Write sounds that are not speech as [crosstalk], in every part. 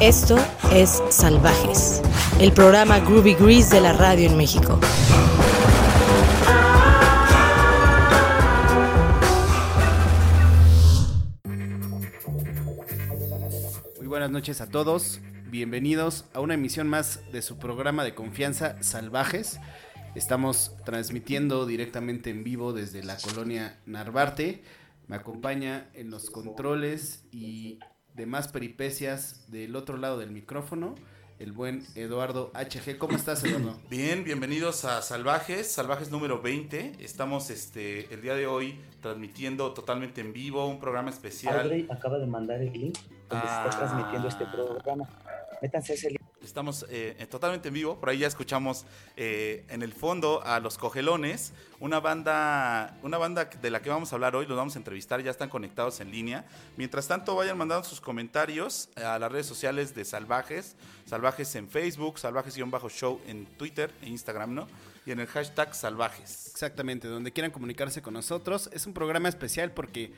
Esto es Salvajes, el programa Groovy Grease de la radio en México. Muy buenas noches a todos, bienvenidos a una emisión más de su programa de confianza Salvajes. Estamos transmitiendo directamente en vivo desde la colonia Narvarte. Me acompaña en los controles y demás peripecias del otro lado del micrófono, el buen Eduardo HG. ¿Cómo estás, Eduardo? [clears throat] Bien, bienvenidos a Salvajes, Salvajes número 20. Estamos este el día de hoy transmitiendo totalmente en vivo un programa especial. Audrey acaba de mandar el link donde se está Ah. transmitiendo este programa. Métanse a ese link. Estamos eh, totalmente en vivo, por ahí ya escuchamos eh, en el fondo a Los Cogelones, una banda, una banda de la que vamos a hablar hoy, los vamos a entrevistar, ya están conectados en línea. Mientras tanto, vayan mandando sus comentarios a las redes sociales de Salvajes, Salvajes en Facebook, Salvajes-Show en Twitter e Instagram, ¿no? Y en el hashtag Salvajes. Exactamente, donde quieran comunicarse con nosotros. Es un programa especial porque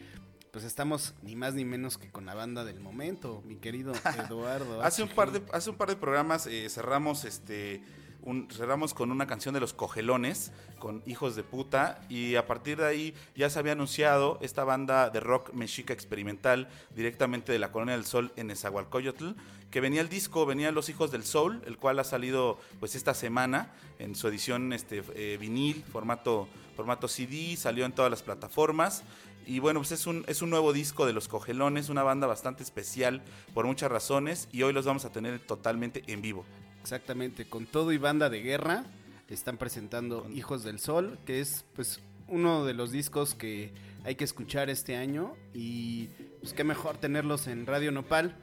pues estamos ni más ni menos que con la banda del momento, mi querido [laughs] Eduardo. Hace un par de, hace un par de programas eh, cerramos este un- cerramos con una canción de los cogelones, con Hijos de Puta, y a partir de ahí ya se había anunciado esta banda de rock mexica experimental directamente de la Colonia del Sol en Esahualcoyotl, que venía el disco, venía Los Hijos del Sol, el cual ha salido pues esta semana en su edición este, eh, vinil, formato, formato CD, salió en todas las plataformas. Y bueno, pues es un, es un nuevo disco de Los Cogelones, una banda bastante especial por muchas razones y hoy los vamos a tener totalmente en vivo. Exactamente, con todo y banda de guerra están presentando Con- Hijos del Sol, que es pues uno de los discos que hay que escuchar este año y pues qué mejor tenerlos en Radio Nopal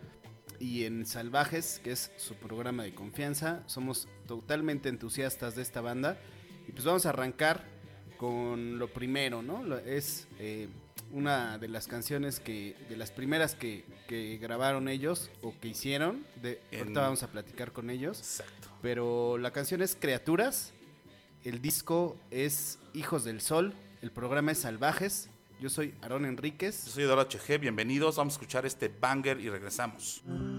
y en Salvajes, que es su programa de confianza. Somos totalmente entusiastas de esta banda y pues vamos a arrancar con lo primero, ¿no? Es eh, una de las canciones que, de las primeras que, que grabaron ellos o que hicieron. De, En- Ahorita vamos a platicar con ellos. Exacto. Pero la canción es Criaturas, el disco es Hijos del Sol, el programa es Salvajes. Yo soy Aarón Yo Enríquez. soy Eduardo HG, bienvenidos, vamos a escuchar este banger y regresamos. Criaturas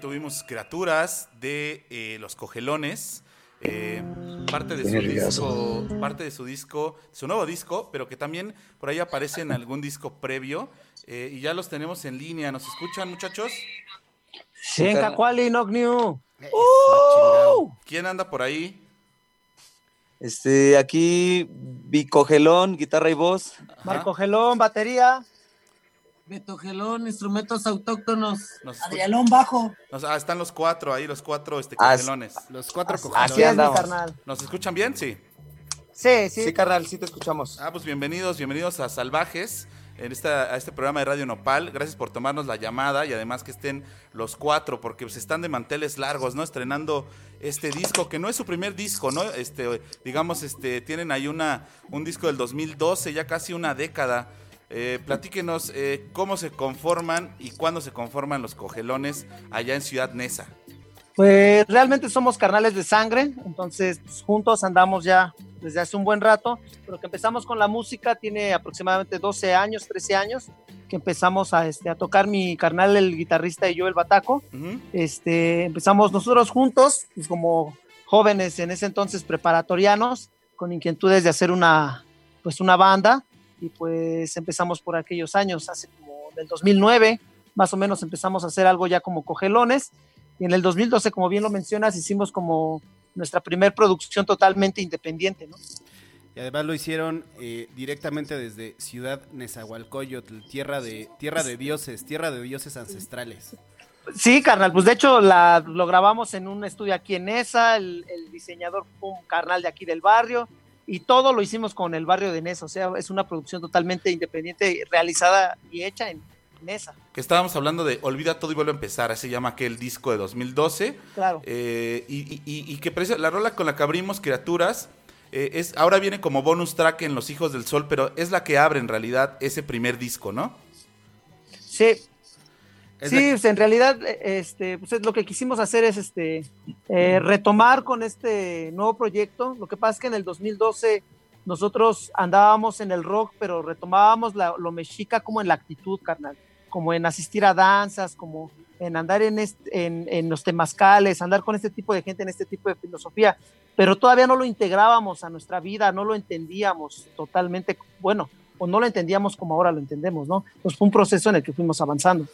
tuvimos criaturas de eh, los cogelones. eh, parte de su disco, parte de su disco, su nuevo disco, pero que también por ahí aparece en algún disco previo. eh, y ya los tenemos en línea. ¿Nos escuchan, muchachos? Kwali Nogniu. Eso, chingado. ¿Quién anda por ahí? Este, aquí Bicogelón, guitarra y voz. Ajá. Marco Gelón, batería. Beto Gelón, instrumentos autóctonos. Nos Adrialón bajo. nos- ah, están los cuatro ahí, los cuatro este, Ah, cogelones. Los cuatro Así cojones. Así es, mi carnal. ¿Nos escuchan bien? Sí. Sí, sí. Sí, carnal, sí te escuchamos. Ah, pues bienvenidos, bienvenidos a Salvajes, en esta, a este programa de Radio Nopal. Gracias por tomarnos la llamada y además que estén los cuatro, porque pues están de manteles largos, ¿no? Estrenando este disco, que no es su primer disco, ¿no? Este, digamos, este, tienen ahí una, un disco del 2012, ya casi una década. Eh, platíquenos eh, cómo se conforman y cuándo se conforman los cogelones allá en Ciudad Neza. Pues realmente somos carnales de sangre, entonces pues, juntos andamos ya desde hace un buen rato, pero que empezamos con la música tiene aproximadamente 12 años, 13 años, que empezamos a, este, a tocar mi carnal, el guitarrista y yo, el bataco. Este, empezamos nosotros juntos, pues, como jóvenes en ese entonces preparatorianos, con inquietudes de hacer una, pues una banda, y pues empezamos por aquellos años, hace como del 2009, más o menos empezamos a hacer algo ya como cogelones, y en el 2012, como bien lo mencionas, hicimos como nuestra primer producción totalmente independiente, ¿no? Y además lo hicieron eh, directamente desde Ciudad Nezahualcóyotl, tierra de, tierra de dioses, tierra de dioses ancestrales. Sí, carnal, pues de hecho la, lo grabamos en un estudio aquí en Nesa, el, el diseñador fue un carnal de aquí del barrio y todo lo hicimos con el barrio de Nesa, o sea, es una producción totalmente independiente, realizada y hecha en Nesa, Que estábamos hablando de Olvida todo y vuelve a empezar, así se llama aquel disco de 2012. claro. Eh, y, y- y- que la rola con la que abrimos Criaturas eh, es ahora viene como bonus track en Los Hijos del Sol, pero es la que abre en realidad ese primer disco, ¿no? Sí, Es sí, pues, en realidad, eh, este, pues es lo que quisimos hacer es este eh, retomar con este nuevo proyecto. Lo que pasa es que en el 2012 nosotros andábamos en el rock, pero retomábamos la- lo mexica como en la actitud, carnal, como en asistir a danzas, como en andar en, este- en, en los temazcales, andar con este tipo de gente, en este tipo de filosofía, pero todavía no lo integrábamos a nuestra vida, no lo entendíamos totalmente, bueno, o no lo entendíamos como ahora lo entendemos, ¿no? Pues fue un proceso en el que fuimos avanzando.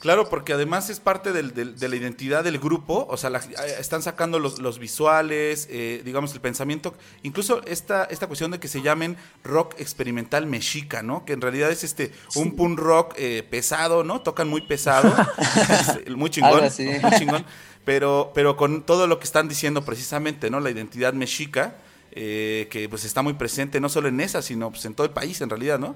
Claro, porque además es parte del- del- de la identidad del grupo, o sea, la- eh, están sacando los, los visuales, eh, digamos, el pensamiento, incluso esta, esta cuestión de que se llamen rock experimental mexica, ¿no? Que en realidad es este un punk rock eh, pesado, ¿no? Tocan muy pesado, es [laughs] [laughs] muy chingón, [laughs] muy chingón, pero, pero con todo lo que están diciendo precisamente, ¿no? La identidad mexica, eh, que pues está muy presente no solo en esa, sino pues en todo el país en realidad, ¿no?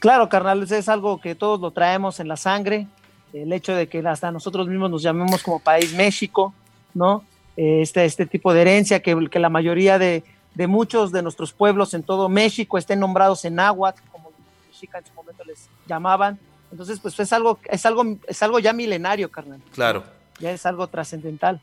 Claro, carnal, es algo que todos lo traemos en la sangre. El hecho de que hasta nosotros mismos nos llamemos como país México, ¿no? Este, este tipo de herencia, que, que la mayoría de, de muchos de nuestros pueblos en todo México estén nombrados en náhuatl, como los en su momento les llamaban. Entonces, pues es algo, es algo, es algo ya milenario, carnal. Claro. Ya es algo trascendental.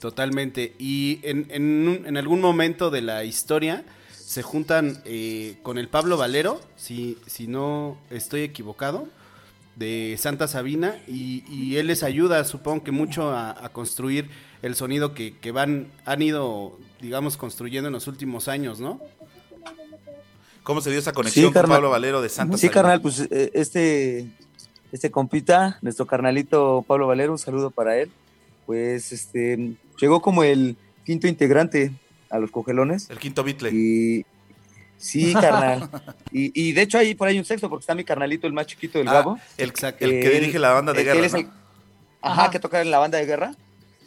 Totalmente. Y en, en en algún momento de la historia se juntan eh, con el Pablo Valero, si, si no estoy equivocado, de Santa Sabina, y, y él les ayuda, supongo que mucho a, a construir el sonido que, que van, han ido, digamos, construyendo en los últimos años, ¿no? ¿Cómo se dio esa conexión con carnal. Pablo Valero de Santa Sí, Sabina? carnal, pues eh, este, este compita, nuestro carnalito Pablo Valero, un saludo para él. Pues este llegó como el quinto integrante a los cogelones. El quinto Beatle. Y sí, [laughs] carnal. Y, y de hecho ahí por ahí un sexto, porque está mi carnalito, el más chiquito del Ah, Gabo. el, Exacto. el que Él- dirige la banda de él- guerra. él es ¿no? el- ajá, Ajá. que toca en la banda de guerra.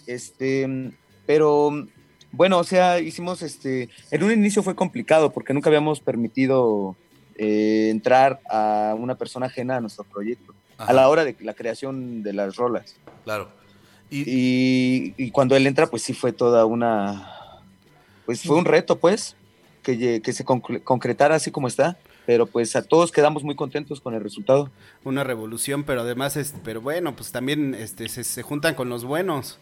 Este, pero bueno, o sea, hicimos este. En un inicio fue complicado porque nunca habíamos permitido eh, entrar a una persona ajena a nuestro proyecto Ajá, a la hora de la creación de las rolas. Claro. Y, Y, y cuando él entra, pues sí fue toda una. Pues fue un reto, pues, que, que se concre- concretara así como está. Pero pues a todos quedamos muy contentos con el resultado. Una revolución, pero además, es, pero bueno, pues también este, se, se juntan con los buenos.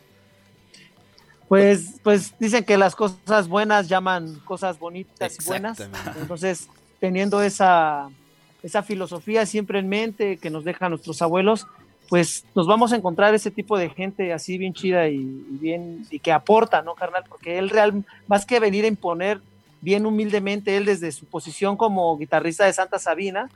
Pues, pues dicen que las cosas buenas llaman cosas bonitas y buenas. Entonces, teniendo esa, esa filosofía siempre en mente que nos dejan nuestros abuelos, pues nos vamos a encontrar ese tipo de gente así bien chida y, y bien y que aporta, ¿no, carnal? Porque él real, más que venir a imponer bien humildemente, él desde su posición como guitarrista de Santa Sabina,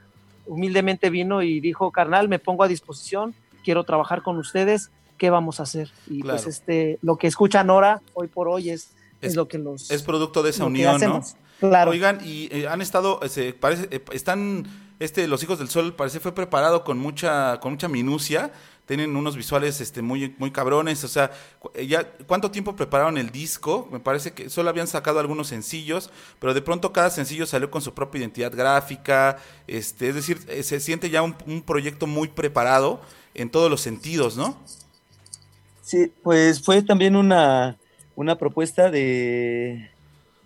humildemente vino y dijo, carnal, me pongo a disposición, quiero trabajar con ustedes, ¿qué vamos a hacer? Y Claro. pues este, lo que escuchan ahora, hoy por hoy, es, es, Es- lo que los... Es producto de esa unión, ¿no? Claro. Oigan, y eh, han estado, eh, se parece, eh, están, este, los hijos del sol, parece fue preparado con mucha, con mucha minucia. Tienen unos visuales, este, muy, muy cabrones. O sea, eh, ya, ¿cuánto tiempo prepararon el disco? Me parece que solo habían sacado algunos sencillos, pero de pronto cada sencillo salió con su propia identidad gráfica. Este, es decir, eh, se siente ya un, un proyecto muy preparado en todos los sentidos, ¿no? Sí, pues fue también una, una propuesta de,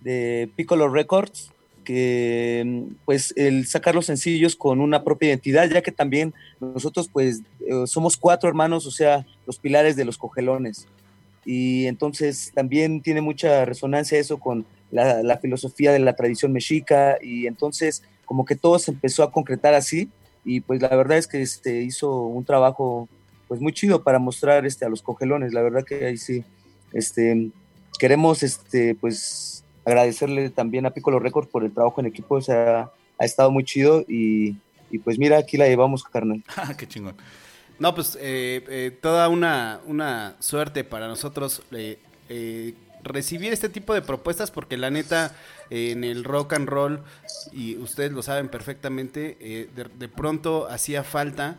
de Piccolo Records, mm, pues el sacar los sencillos con una propia identidad, ya que también nosotros pues eh, somos cuatro hermanos, o sea, los pilares de los cogelones. Y entonces también tiene mucha resonancia eso con la, la filosofía de la tradición mexica y entonces como que todo se empezó a concretar así y pues la verdad es que este, hizo un trabajo pues muy chido para mostrar este a los cogelones. La verdad que ahí sí, este, queremos este, pues agradecerle también a Piccolo Records por el trabajo en equipo, o sea, ha estado muy chido y, y pues mira, aquí la llevamos, carnal. [laughs] Ah, Qué chingón. No, pues eh, eh, toda una, una suerte para nosotros eh, eh, recibir este tipo de propuestas porque la neta eh, en el rock and roll, y ustedes lo saben perfectamente, eh, de, de pronto hacía falta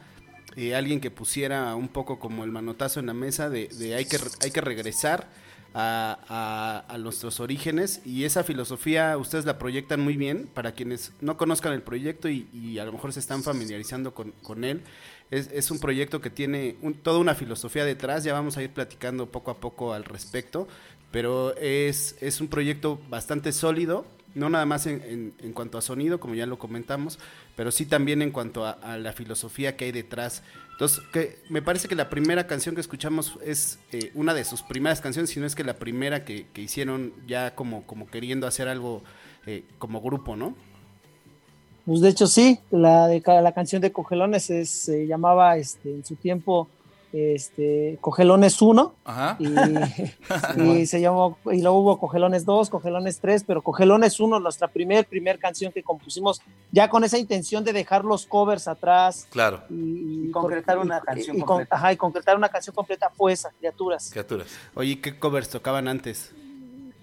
eh, alguien que pusiera un poco como el manotazo en la mesa de, de hay, que, hay que regresar a, a- nuestros orígenes y esa filosofía ustedes la proyectan muy bien para quienes no conozcan el proyecto y, y a lo mejor se están familiarizando con, con él. Es, es un proyecto que tiene un- toda una filosofía detrás, ya vamos a ir platicando poco a poco al respecto, pero es, es un proyecto bastante sólido, no nada más en, en- en cuanto a sonido, como ya lo comentamos, pero sí también en cuanto a, a la filosofía que hay detrás. Entonces, que me parece que la primera canción que escuchamos es eh, una de sus primeras canciones, si no es que la primera que, hicieron ya como, como queriendo hacer algo eh, como grupo, ¿no? Pues de hecho sí, la de la canción de Cogelones es- se llamaba este, en su tiempo este, Cogelones 1 Ajá. y, [laughs] y se llamó y luego hubo Cogelones 2, Cogelones 3, pero Cogelones 1, nuestra primer primer canción que compusimos ya con esa intención de dejar los covers atrás Claro, y, Y concretar y- una y- canción y con- completa. ajá, y concretar una canción completa fue esa, criaturas. criaturas. Oye, ¿qué covers tocaban antes?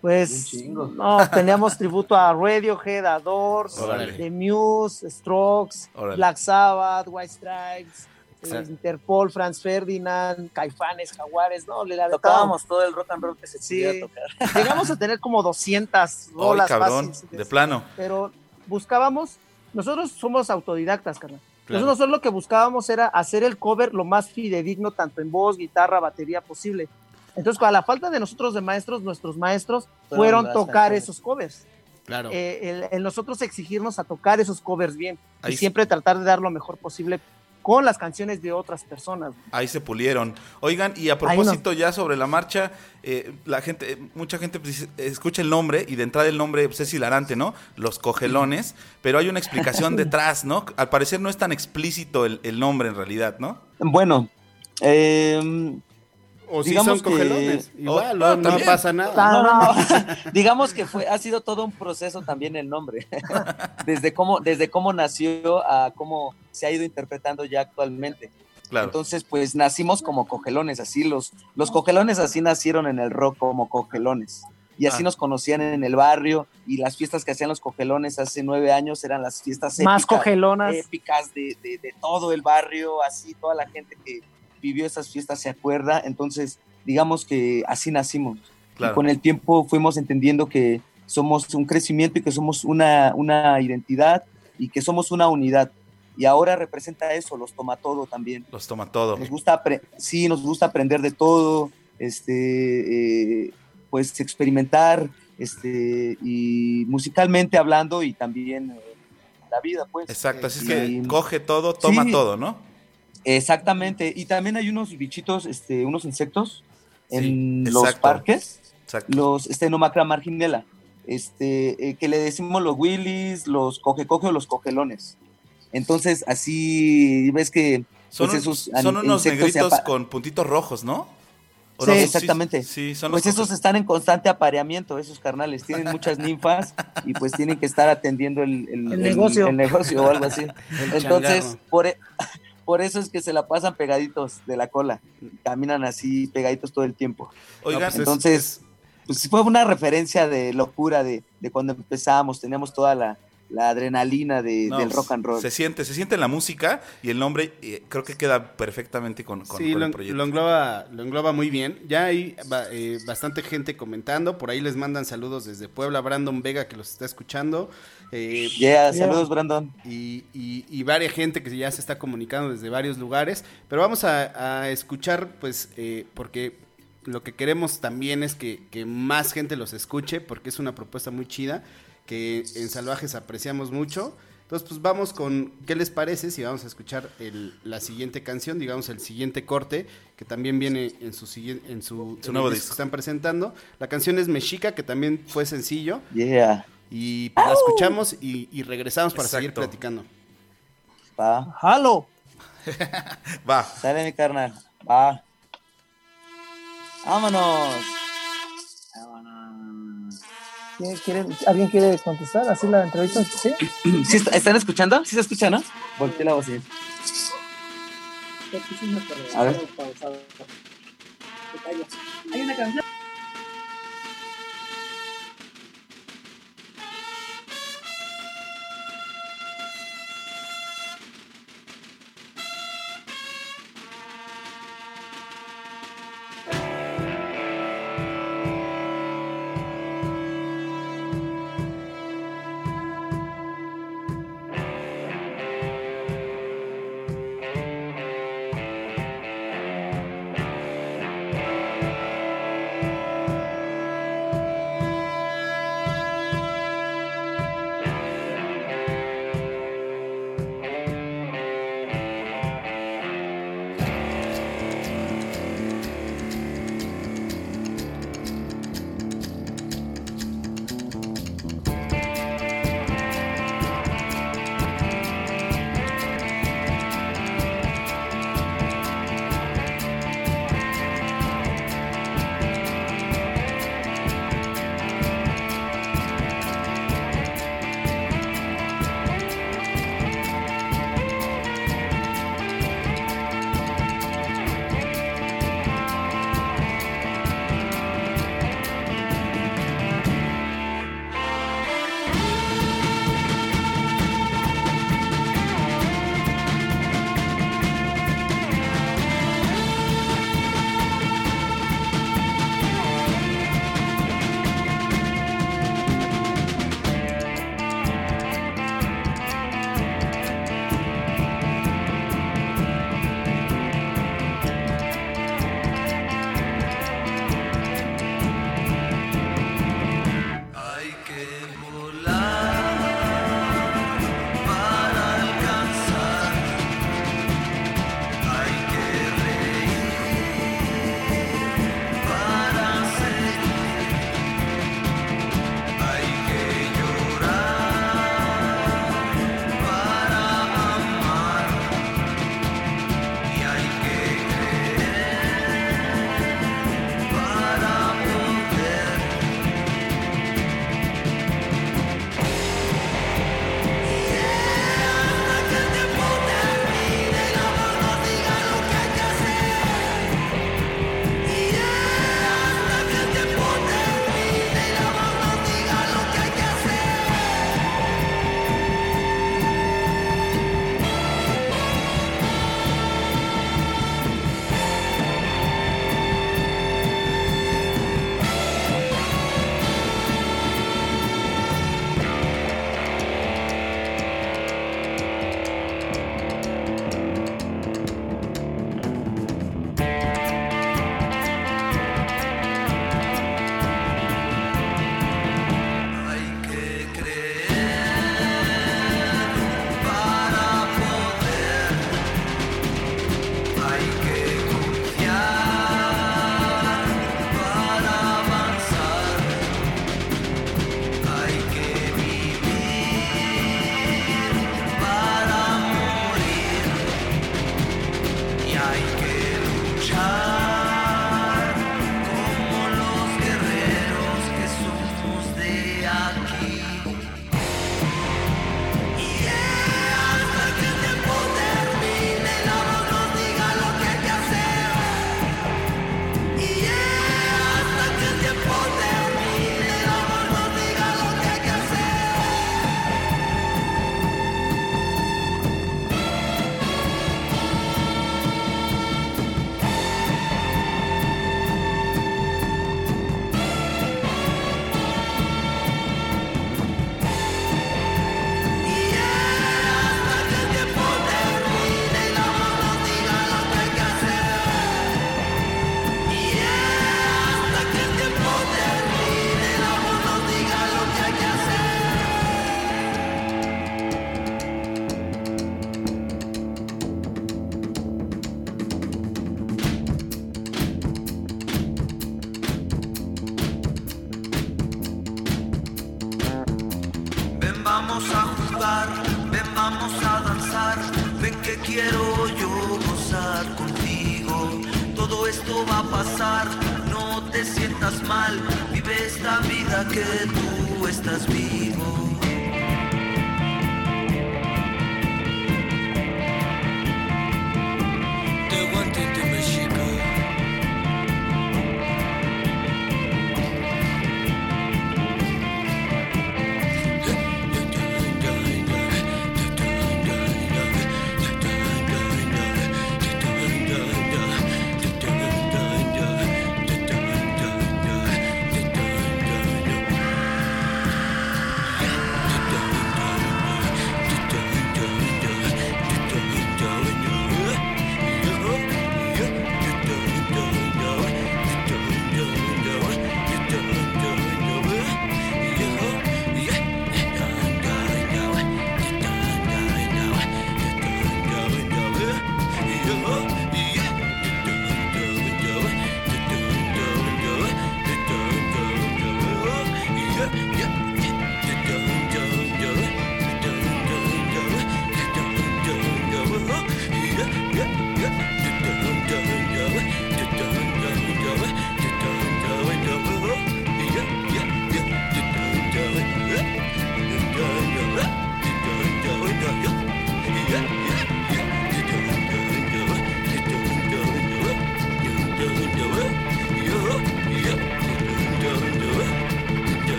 Pues Un chingo. no, teníamos tributo a Radiohead, a Doors, Órale. The Muse, Strokes, Órale. Black Sabbath, White Stripes, Exacto. Interpol, Franz Ferdinand, Caifanes, Jaguares, no, le la Tocábamos todo el rock and roll que se Sí. pudiera tocar. [laughs] Llegamos a tener como 200 Ay, rolas cabrón, fáciles, de plano. pero buscábamos, nosotros somos autodidactas, carnal. Claro. Nosotros solo lo que buscábamos era hacer el cover lo más fidedigno, tanto en voz, guitarra, batería posible. Entonces, con la falta de nosotros de maestros, nuestros maestros Fueron tocar esos covers. Claro. Eh, el, el nosotros exigirnos a tocar esos covers bien Ahí y siempre tratar de dar lo mejor posible con las canciones de otras personas. Ahí se pulieron. Oigan, y a propósito ya sobre la marcha, eh, la gente, eh, mucha gente pues, escucha el nombre y de entrada el nombre pues, es hilarante, ¿no? Los cogelones, [laughs] pero hay una explicación detrás, ¿no? Al parecer no es tan explícito el, el nombre en realidad, ¿no? Bueno, eh, o si digamos son que- cogelones. Igual, Oh, no, no, pasa nada. No, no, no. [laughs] [laughs] digamos que fue, ha sido todo un proceso también el nombre, [laughs] desde cómo, desde cómo nació a cómo se ha ido interpretando ya actualmente. Claro. Entonces, pues nacimos como cogelones, así los, los cogelones así nacieron en el rock como cogelones. Y así Ah. nos conocían en el barrio y las fiestas que hacían los cogelones hace nueve años eran las fiestas Más cogelonas. épicas de, de- de todo el barrio, así toda la gente que vivió esas fiestas se acuerda. Entonces, digamos que así nacimos. Claro. Y con el tiempo fuimos entendiendo que somos un crecimiento y que somos una, una identidad y que somos una unidad. Y ahora representa eso, los toma todo también. Los toma todo. Nos gusta, sí, nos gusta aprender de todo, este, eh, pues experimentar, este, y musicalmente hablando y también eh, la vida, pues. Exacto, así es Y- que coge todo, toma Sí. todo, ¿no? Exactamente. Y también hay unos bichitos, este, unos insectos en Sí, los exacto. parques, Exacto. los Stenomacra marginela, este, eh, que le decimos los willis, los coge-coge o los cogelones. Entonces, así ves que Son, pues un- esos son unos negritos con puntitos rojos, ¿no? ¿O Sí, no? exactamente. Sí, son Pues los esos están en constante apareamiento, esos carnales. Tienen muchas ninfas y pues tienen que estar atendiendo el, El negocio. el negocio o algo así. [laughs] Entonces, por, e- por eso es que se la pasan pegaditos de la cola. Caminan así pegaditos todo el tiempo. Oigan, No, pues es- Entonces, pues fue una referencia de locura de, de cuando empezamos. Teníamos toda la, la adrenalina de- no, del rock and roll. Se siente, se siente en la música y el nombre eh, creo que queda perfectamente con, con- sí, con lo, el proyecto. lo engloba, lo engloba muy bien. Ya hay eh, bastante gente comentando. Por ahí les mandan saludos desde Puebla. Brandon Vega que los está escuchando. Eh, Yeah, Yeah. saludos, Brandon. y, y, y varias gente que ya se está comunicando desde varios lugares. Pero vamos a, a escuchar, pues, eh, porque lo que queremos también es que, que más gente los escuche, porque es una propuesta muy chida, que en Salvajes apreciamos mucho. Entonces, pues vamos con, ¿qué les parece si vamos a escuchar el- la siguiente canción, digamos el siguiente corte, que también viene en su siguiente, en su, Su en nuevo disco. que están presentando? La canción es Mexica, que también fue sencillo, Yeah, y pues, la escuchamos y, y regresamos para seguir platicando. va. ¡Halo! [laughs] Va. Sale mi carnal. Va. Vámonos. Vámonos. ¿Quiere- quiere- ¿Alguien quiere contestar? ¿Así la entrevista? ¿Sí? [clears throat] ¿Sí está- ¿Están escuchando? ¿Sí se escucha, no? Volteé la voz. sí. A ver. Hay una canción. Quiero yo gozar contigo. Todo esto va a pasar, no te sientas mal, vive esta vida que tú estás vivo.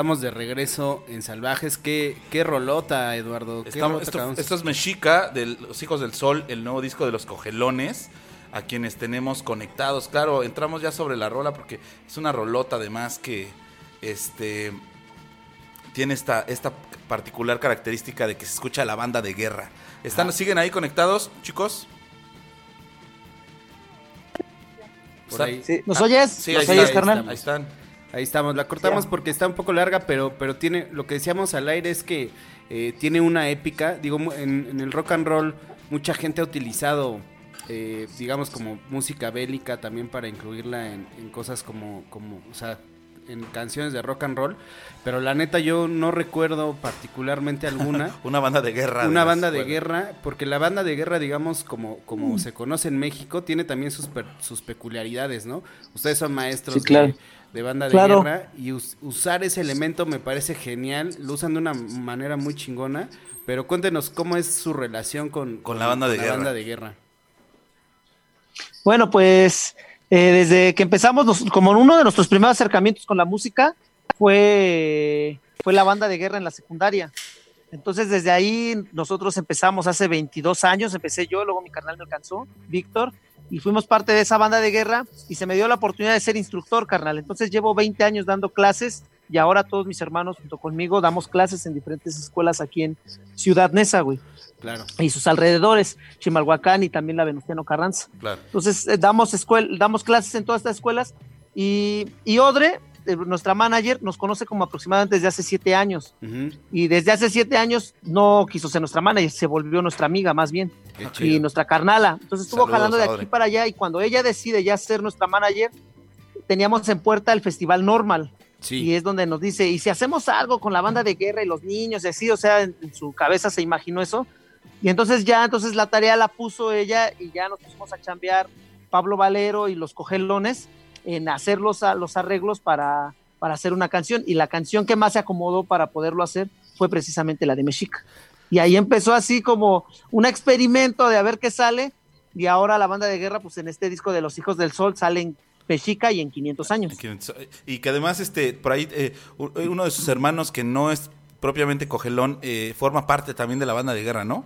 Estamos de regreso en Salvajes. ¿Qué, qué rolota, Eduardo? ¿Qué Estamos- rolota esto, es Mexica, de Los Hijos del Sol, el nuevo disco de los Cogelones, a quienes tenemos conectados. Claro, entramos ya sobre la rola porque es una rolota además que este tiene esta, esta particular característica de que se escucha la banda de guerra. ¿Están, ¿Siguen ahí conectados, chicos? Por ahí. Sí. ¿Nos oyes? Sí, ¿Nos ahí oyes, está, carnal? Ahí están. Ahí estamos, la cortamos porque está un poco larga, pero, pero tiene, lo que decíamos al aire es que eh, tiene una épica, digo, en, en el rock and roll mucha gente ha utilizado, eh, digamos, como música bélica también para incluirla en, en cosas como, como, o sea, en canciones de rock and roll, pero la neta yo no recuerdo particularmente alguna. [laughs] Una banda de guerra. Una banda de bueno, guerra, porque la banda de guerra, digamos, como, como se conoce en México, tiene también sus, per- sus peculiaridades, ¿no? Ustedes son maestros Sí, claro. de, de banda de Claro. guerra y us- usar ese elemento me parece genial, lo usan de una manera muy chingona, pero cuéntenos cómo es su relación con, Con la banda de guerra. banda de guerra. Bueno, pues eh, desde que empezamos, nos- como uno de nuestros primeros acercamientos con la música fue, fue la banda de guerra en la secundaria. Entonces desde ahí nosotros empezamos hace 22 años, empecé yo, luego mi carnal me alcanzó, Víctor, y fuimos parte de esa banda de guerra y se me dio la oportunidad de ser instructor, carnal. Entonces llevo 20 años dando clases y ahora todos mis hermanos junto conmigo damos clases en diferentes escuelas aquí en Ciudad Neza, güey, Claro. y sus alrededores, Chimalhuacán y también la Venustiano Carranza. Claro. Entonces eh, damos, damos clases en todas estas escuelas y, y Odre, nuestra manager, nos conoce como aproximadamente desde hace siete años. Y desde hace siete años no quiso ser nuestra manager, se volvió nuestra amiga más bien y nuestra carnala. Entonces estuvo Saludos jalando de aquí para allá y cuando ella decide ya ser nuestra manager, teníamos en puerta el Festival Normal. Y Sí, es donde nos dice, y si hacemos algo con la banda de guerra y los niños y así, o sea, en, en su cabeza se imaginó eso. Y entonces ya, entonces la tarea la puso ella y ya nos pusimos a chambear Pablo Valero y los cogelones en hacer los, a- los arreglos para, para hacer una canción. Y la canción que más se acomodó para poderlo hacer fue precisamente la de Mexica. Y ahí empezó así como un experimento de a ver qué sale. Y ahora la banda de guerra, pues en este disco de Los Hijos del Sol salen Mexica y en 500 años. Y que además, este, por ahí, eh, u- uno de sus hermanos que no es propiamente Cogelón, eh, forma parte también de la banda de guerra, ¿no?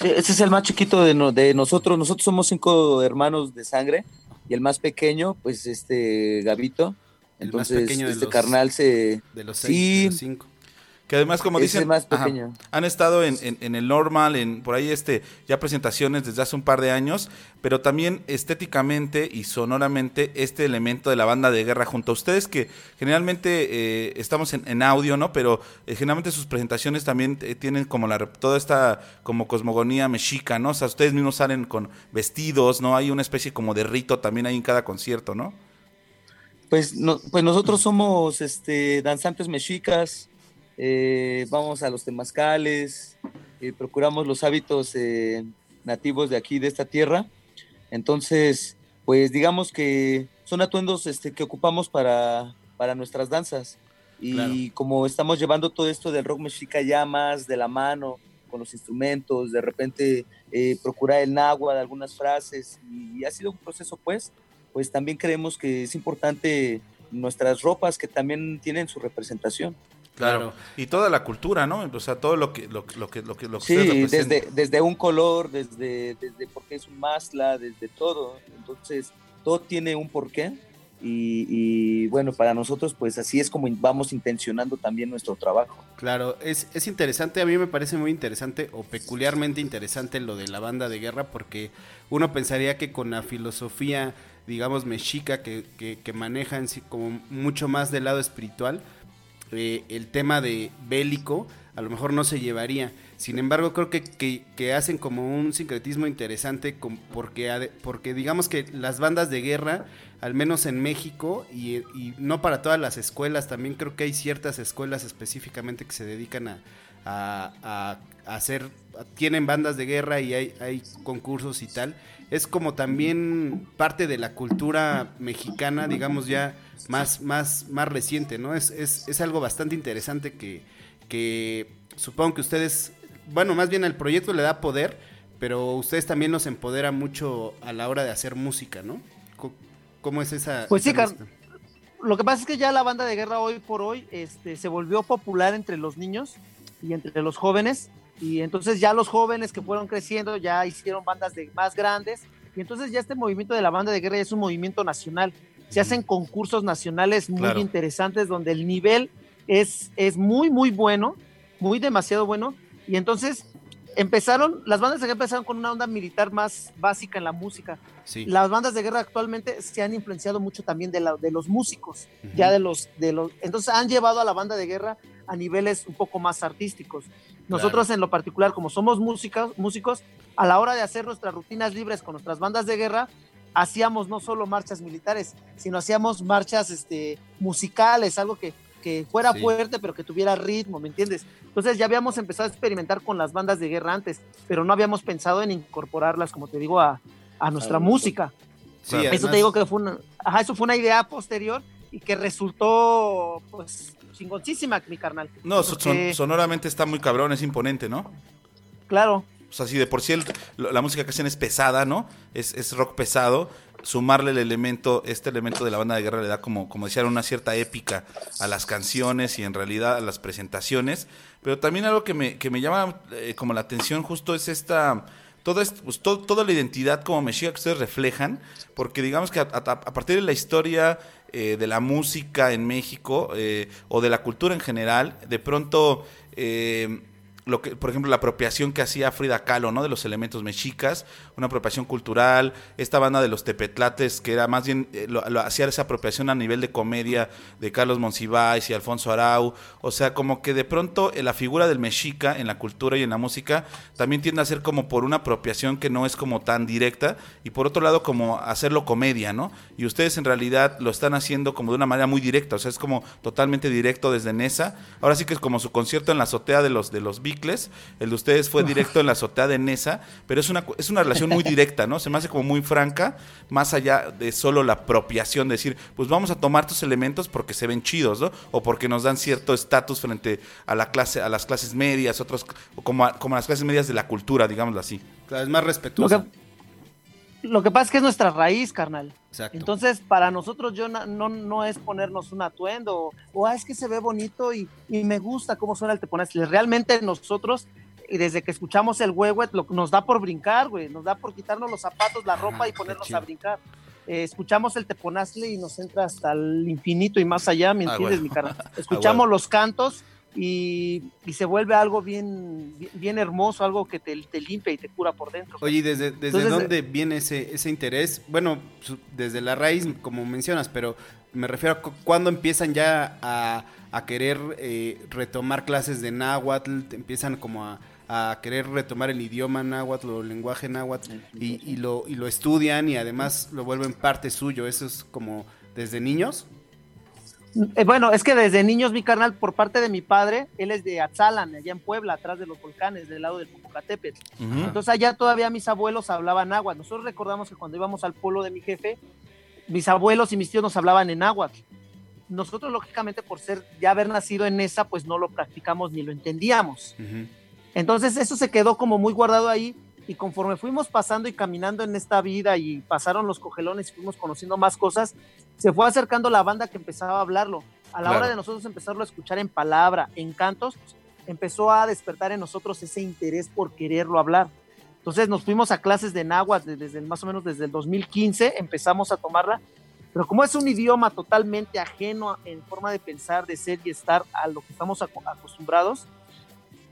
Ese es el más chiquito de, no- de nosotros. Nosotros somos cinco hermanos de sangre y el más pequeño, pues este Gabito. El más Entonces, pequeño de este los- carnal se... de los Sí. seis, de los cinco. Que además, como dicen, ajá, han estado en, en- en el normal, en por ahí este, ya presentaciones desde hace un par de años, pero también estéticamente y sonoramente este elemento de la banda de guerra junto a ustedes, que generalmente eh, estamos en, en audio, ¿no? Pero eh, generalmente sus presentaciones también eh, tienen como la toda esta como cosmogonía mexica, ¿no? O sea, ustedes mismos salen con vestidos, ¿no? Hay una especie como de rito también ahí en cada concierto, ¿no? Pues, no, pues nosotros somos este, danzantes mexicas, eh, vamos a los temazcales, eh, procuramos los hábitos eh, nativos de aquí, de esta tierra. Entonces, pues digamos que son atuendos este, que ocupamos para, para nuestras danzas. Y Claro. como estamos llevando todo esto del rock mexica ya más de la mano, con los instrumentos, de repente eh, procurar el náhuatl, algunas frases, y ha sido un proceso pues, pues también creemos que es importante nuestras ropas que también tienen su representación. Claro. Y toda la cultura, ¿no? O sea, todo lo que lo, lo que lo que lo que Sí, desde, desde un color, desde, desde por qué es un masla, desde todo. Entonces, todo tiene un porqué. Y, y bueno, para nosotros, pues así es como vamos intencionando también nuestro trabajo. Claro, es, es interesante, a mí me parece muy interesante o peculiarmente interesante lo de la banda de guerra porque uno pensaría que con la filosofía, digamos, mexica que, que, que manejan sí, como mucho más del lado espiritual, eh, el tema de bélico a lo mejor no se llevaría. Sin embargo, creo que, que, hacen como un sincretismo interesante con- porque, porque digamos que las bandas de guerra, al menos en México, y, no para todas las escuelas, también creo que hay ciertas escuelas específicamente que se dedican a- a- a hacer, tienen bandas de guerra y hay, hay concursos y tal. Es como también parte de la cultura mexicana, digamos ya más, más, más reciente, ¿no? Es, es, es algo bastante interesante que, que supongo que ustedes, bueno, más bien el proyecto le da poder, pero ustedes también nos empodera mucho a la hora de hacer música, ¿no? ¿Cómo es esa? Pues esa? Lo que pasa es que ya la banda de guerra hoy por hoy este, se volvió popular entre los niños y entre los jóvenes. Y entonces ya los jóvenes que fueron creciendo ya hicieron bandas de más grandes. Y entonces ya este movimiento de la banda de guerra es un movimiento nacional. Se hacen concursos nacionales muy Claro. interesantes donde el nivel es, es muy, muy bueno, muy demasiado bueno. Y entonces empezaron, las bandas de guerra empezaron con una onda militar más básica en la música Sí. las bandas de guerra actualmente se han influenciado mucho también de, la- de los músicos, Ujú. ya de los, de los, entonces han llevado a la banda de guerra a niveles un poco más artísticos. Nosotros en lo particular, como somos músicos, músicos, a la hora de hacer nuestras rutinas libres con nuestras bandas de guerra, hacíamos no solo marchas militares, sino hacíamos marchas este, musicales, algo que, que fuera Sí. fuerte, pero que tuviera ritmo, ¿me entiendes? Entonces ya habíamos empezado a experimentar con las bandas de guerra antes, pero no habíamos pensado en incorporarlas, como te digo, a, a nuestra Ah, música. Sí, Eso además- te digo que fue una, ajá, eso fue una idea posterior y que resultó pues chingoncísima, mi carnal. No, so- son- Porque, sonoramente está muy cabrón, es imponente, ¿no? claro, O sea, si de por sí el- la música que hacen es pesada, ¿no? Es, es rock pesado. Sumarle el elemento, este elemento de la banda de guerra le da como, como decía, una cierta épica a las canciones y en realidad a las presentaciones. Pero también algo que me, que me llama eh, como la atención justo es esta... Esto, pues, todo- toda la identidad como mexica que ustedes reflejan, porque digamos que a, a- a partir de la historia eh, de la música en México eh, o de la cultura en general, de pronto eh, lo que, por ejemplo, la apropiación que hacía Frida Kahlo, ¿no? De los elementos mexicas, una apropiación cultural, esta banda de los tepetlates, que era más bien, eh, lo, lo esa apropiación a nivel de comedia de Carlos Monsiváis y Alfonso Arau, o sea, como que de pronto eh, la figura del mexica en la cultura y en la música también tiende a ser como por una apropiación que no es como tan directa, y por otro lado como hacerlo comedia, ¿no? Y ustedes en realidad lo están haciendo como de una manera muy directa, o sea, es como totalmente directo desde Nesa, ahora sí que es como su concierto en la azotea de los, de los El de ustedes fue directo en la azotea de Nesa, pero es una, es una relación muy directa, ¿no? Se me hace como muy franca, más allá de solo la apropiación, de decir, pues vamos a tomar estos elementos porque se ven chidos, ¿no? O porque nos dan cierto estatus frente a la clase, a las clases medias, otros, o como a, como a las clases medias de la cultura, digámoslo así. Claro, es más lo respetuoso. que, lo que pasa es que es nuestra raíz, carnal. Exacto. Entonces, para nosotros yo no, no es ponernos un atuendo o, o, "Ah, es que se ve bonito y, y me gusta cómo suena el teponazle. Realmente nosotros, y desde que escuchamos el huehuet, lo, nos da por brincar, güey, nos da por quitarnos los zapatos, la ropa Ajá, y ponernos a brincar. Eh, escuchamos el teponazle y nos entra hasta el infinito y más allá, ¿me Ah, entiendes, güey. mi cara? [laughs] Escuchamos los cantos y, y se vuelve algo bien, bien, bien hermoso, algo que te, te limpia y te cura por dentro. Oye, ¿y ¿desde, desde Entonces, dónde viene ese, ese interés? Bueno, desde la raíz, como mencionas, pero me refiero a cu- cuándo empiezan ya a, a querer eh, retomar clases de náhuatl, te empiezan como a, a querer retomar el idioma náhuatl o el lenguaje náhuatl y, y lo, y lo estudian y además lo vuelven parte suyo. Eso es como desde niños. Eh, bueno, es que desde niños mi carnal, por parte de mi padre, él es de Atzalan, allá en Puebla, atrás de los volcanes, del lado del Popocatépetl. Ujú. Entonces allá todavía mis abuelos hablaban náhuatl. Nosotros recordamos que cuando íbamos al pueblo de mi jefe, mis abuelos y mis tíos nos hablaban en náhuatl. Nosotros, lógicamente, por ser ya haber nacido en esa, pues no lo practicamos ni lo entendíamos. Entonces eso se quedó como muy guardado ahí y conforme fuimos pasando y caminando en esta vida y pasaron los cogelones y fuimos conociendo más cosas, se fue acercando la banda que empezaba a hablarlo. A la Claro. hora de nosotros empezarlo a escuchar en palabra, en cantos, empezó a despertar en nosotros ese interés por quererlo hablar. Entonces nos fuimos a clases de náhuatl de- desde el- más o menos desde el 2015, empezamos a tomarla, pero como es un idioma totalmente ajeno en forma de pensar, de ser y estar a lo que estamos aco- acostumbrados,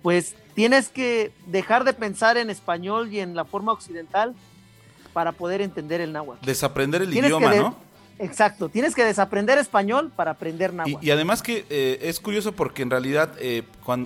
pues tienes que dejar de pensar en español y en la forma occidental para poder entender el náhuatl. Desaprender el Tienes idioma, ¿no? Exacto, tienes que desaprender español para aprender náhuatl. y además que eh, es curioso porque en realidad, eh,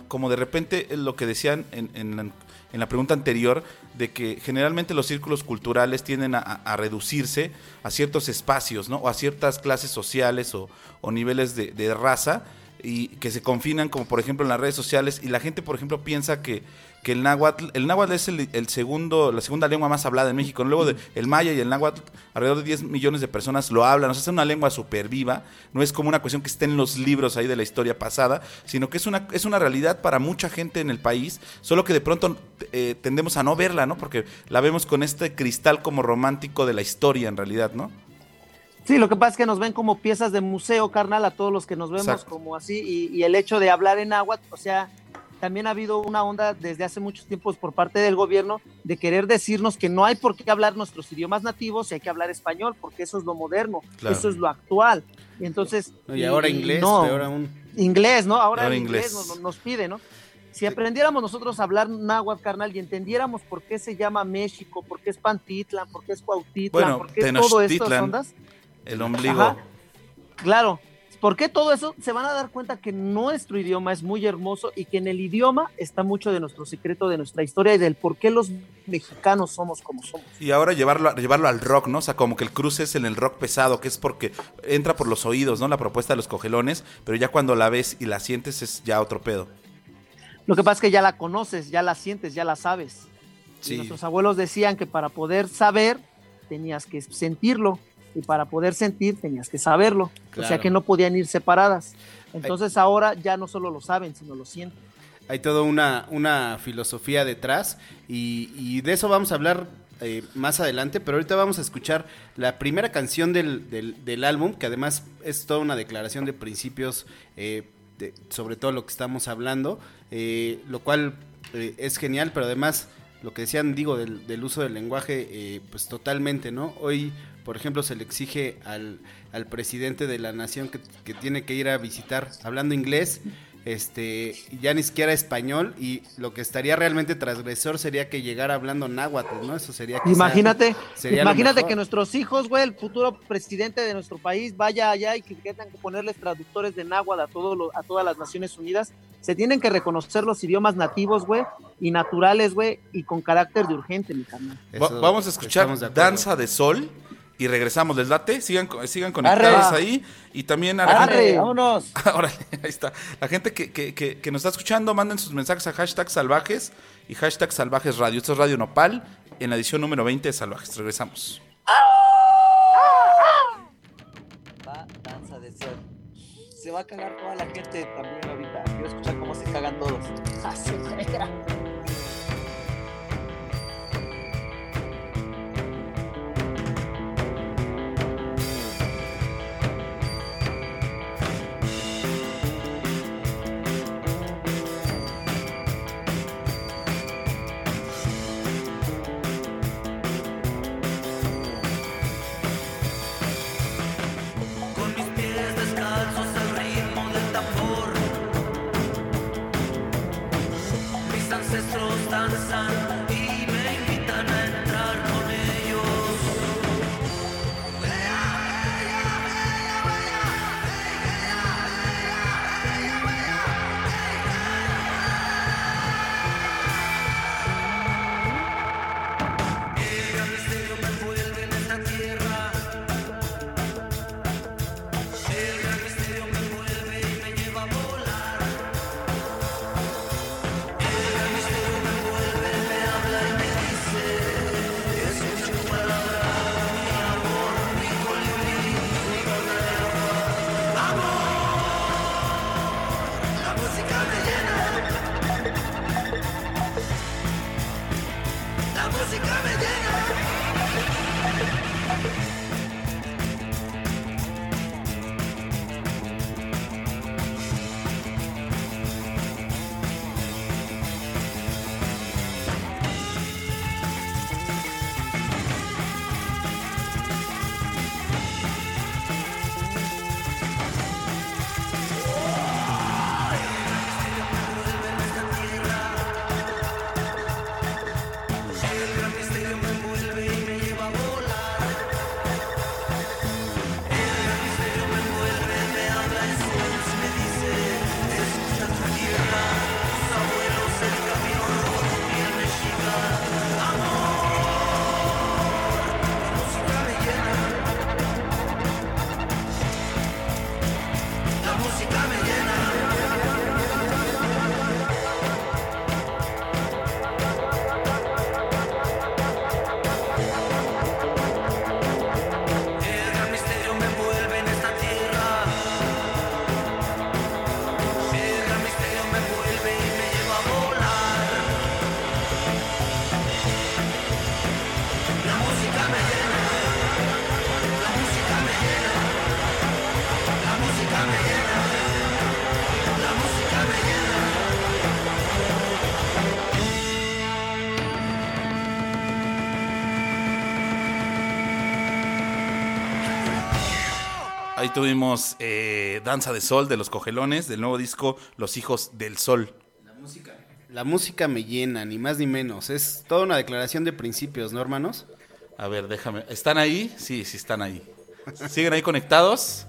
como de repente lo que decían en, en la, en la pregunta anterior, de que generalmente los círculos culturales tienden a, a- a reducirse a ciertos espacios, ¿no? O a ciertas clases sociales o, o niveles de, de raza y que se confinan, como por ejemplo en las redes sociales, y la gente, por ejemplo, piensa que, que el náhuatl, el náhuatl es el, el segundo, la segunda lengua más hablada en México, luego de, el maya y el náhuatl, alrededor de 10 millones de personas lo hablan, o sea, es una lengua súper viva, no es como una cuestión que esté en los libros ahí de la historia pasada, sino que es una, es una realidad para mucha gente en el país, solo que de pronto eh, tendemos a no verla, ¿no? Porque la vemos con este cristal como romántico de la historia en realidad, ¿no? Sí, lo que pasa es que nos ven como piezas de museo, carnal, a todos los que nos vemos Exacto. como así, y, y el hecho de hablar en náhuatl, o sea, también ha habido una onda desde hace muchos tiempos por parte del gobierno de querer decirnos que no hay por qué hablar nuestros idiomas nativos y hay que hablar español, porque eso es lo moderno, Claro. eso es lo actual. Y entonces... No, y ahora inglés, no, peor aún. Inglés, ¿no? Ahora, Ahora inglés, inglés. Nos, nos pide, ¿no? Si aprendiéramos nosotros a hablar náhuatl, carnal, y entendiéramos por qué se llama México, por qué es Pantitlan, por qué es Cuautitlán, Bueno, por qué es todo estas ondas, El ombligo. Ajá. Claro, ¿por qué todo eso? Se van a dar cuenta que nuestro idioma es muy hermoso y que en el idioma está mucho de nuestro secreto, de nuestra historia y del por qué los mexicanos somos como somos. Y ahora llevarlo, llevarlo al rock, ¿no? O sea, como que el cruce es en el rock pesado, que es porque entra por los oídos, ¿no? La propuesta de los cogelones, pero ya cuando la ves y la sientes es ya otro pedo. Lo que pasa es que ya la conoces, ya la sientes, ya la sabes. Sí. nuestros abuelos decían que para poder saber tenías que sentirlo y para poder sentir tenías que saberlo. O sea que no podían ir separadas. Entonces ahora ya no solo lo saben, sino lo sienten. Hay toda una, una filosofía detrás y, y de eso vamos a hablar eh, más adelante, pero ahorita vamos a escuchar la primera canción del, del- del álbum, que además es toda una declaración de principios eh, de- sobre todo lo que estamos hablando, eh, lo cual eh, es genial, pero además lo que decían, digo, del, del uso del lenguaje, pues totalmente, ¿no? Hoy, por ejemplo, se le exige al, al presidente de la nación que, que tiene que ir a visitar hablando inglés, este, ya ni siquiera español, y lo que estaría realmente transgresor sería que llegara hablando náhuatl, ¿no? Eso sería quizá- Imagínate, sería imagínate que nuestros hijos, güey, el futuro presidente de nuestro país vaya allá y que tengan que ponerles traductores de náhuatl a, todo lo- a todas las Naciones Unidas. Se tienen que reconocer los idiomas nativos, güey, y naturales, güey, y con carácter de urgente, mi carnal. Va- vamos a escuchar de. Danza de Sol y regresamos. ¿Les late? Sigan, sigan conectados Arre. ahí. Y también a la Arre. gente- vámonos. [laughs] Órale, ahí está. La gente que, que- que- que nos está escuchando, manden sus mensajes a hashtag salvajes y hashtag salvajes radio. Esto es Radio Nopal en la edición número 20 de Salvajes. Regresamos. Va danza de sol. Se va a cagar toda la gente también ahorita. Quiero escuchar cómo se cagan todos. Con mis tuvimos eh, Danza de Sol de los Cogelones, del nuevo disco Los Hijos del Sol. La música me llena, ni más ni menos. Es toda una declaración de principios, ¿no, hermanos? A ver, déjame. ¿Están ahí? Sí, sí están ahí. ¿Siguen ahí conectados?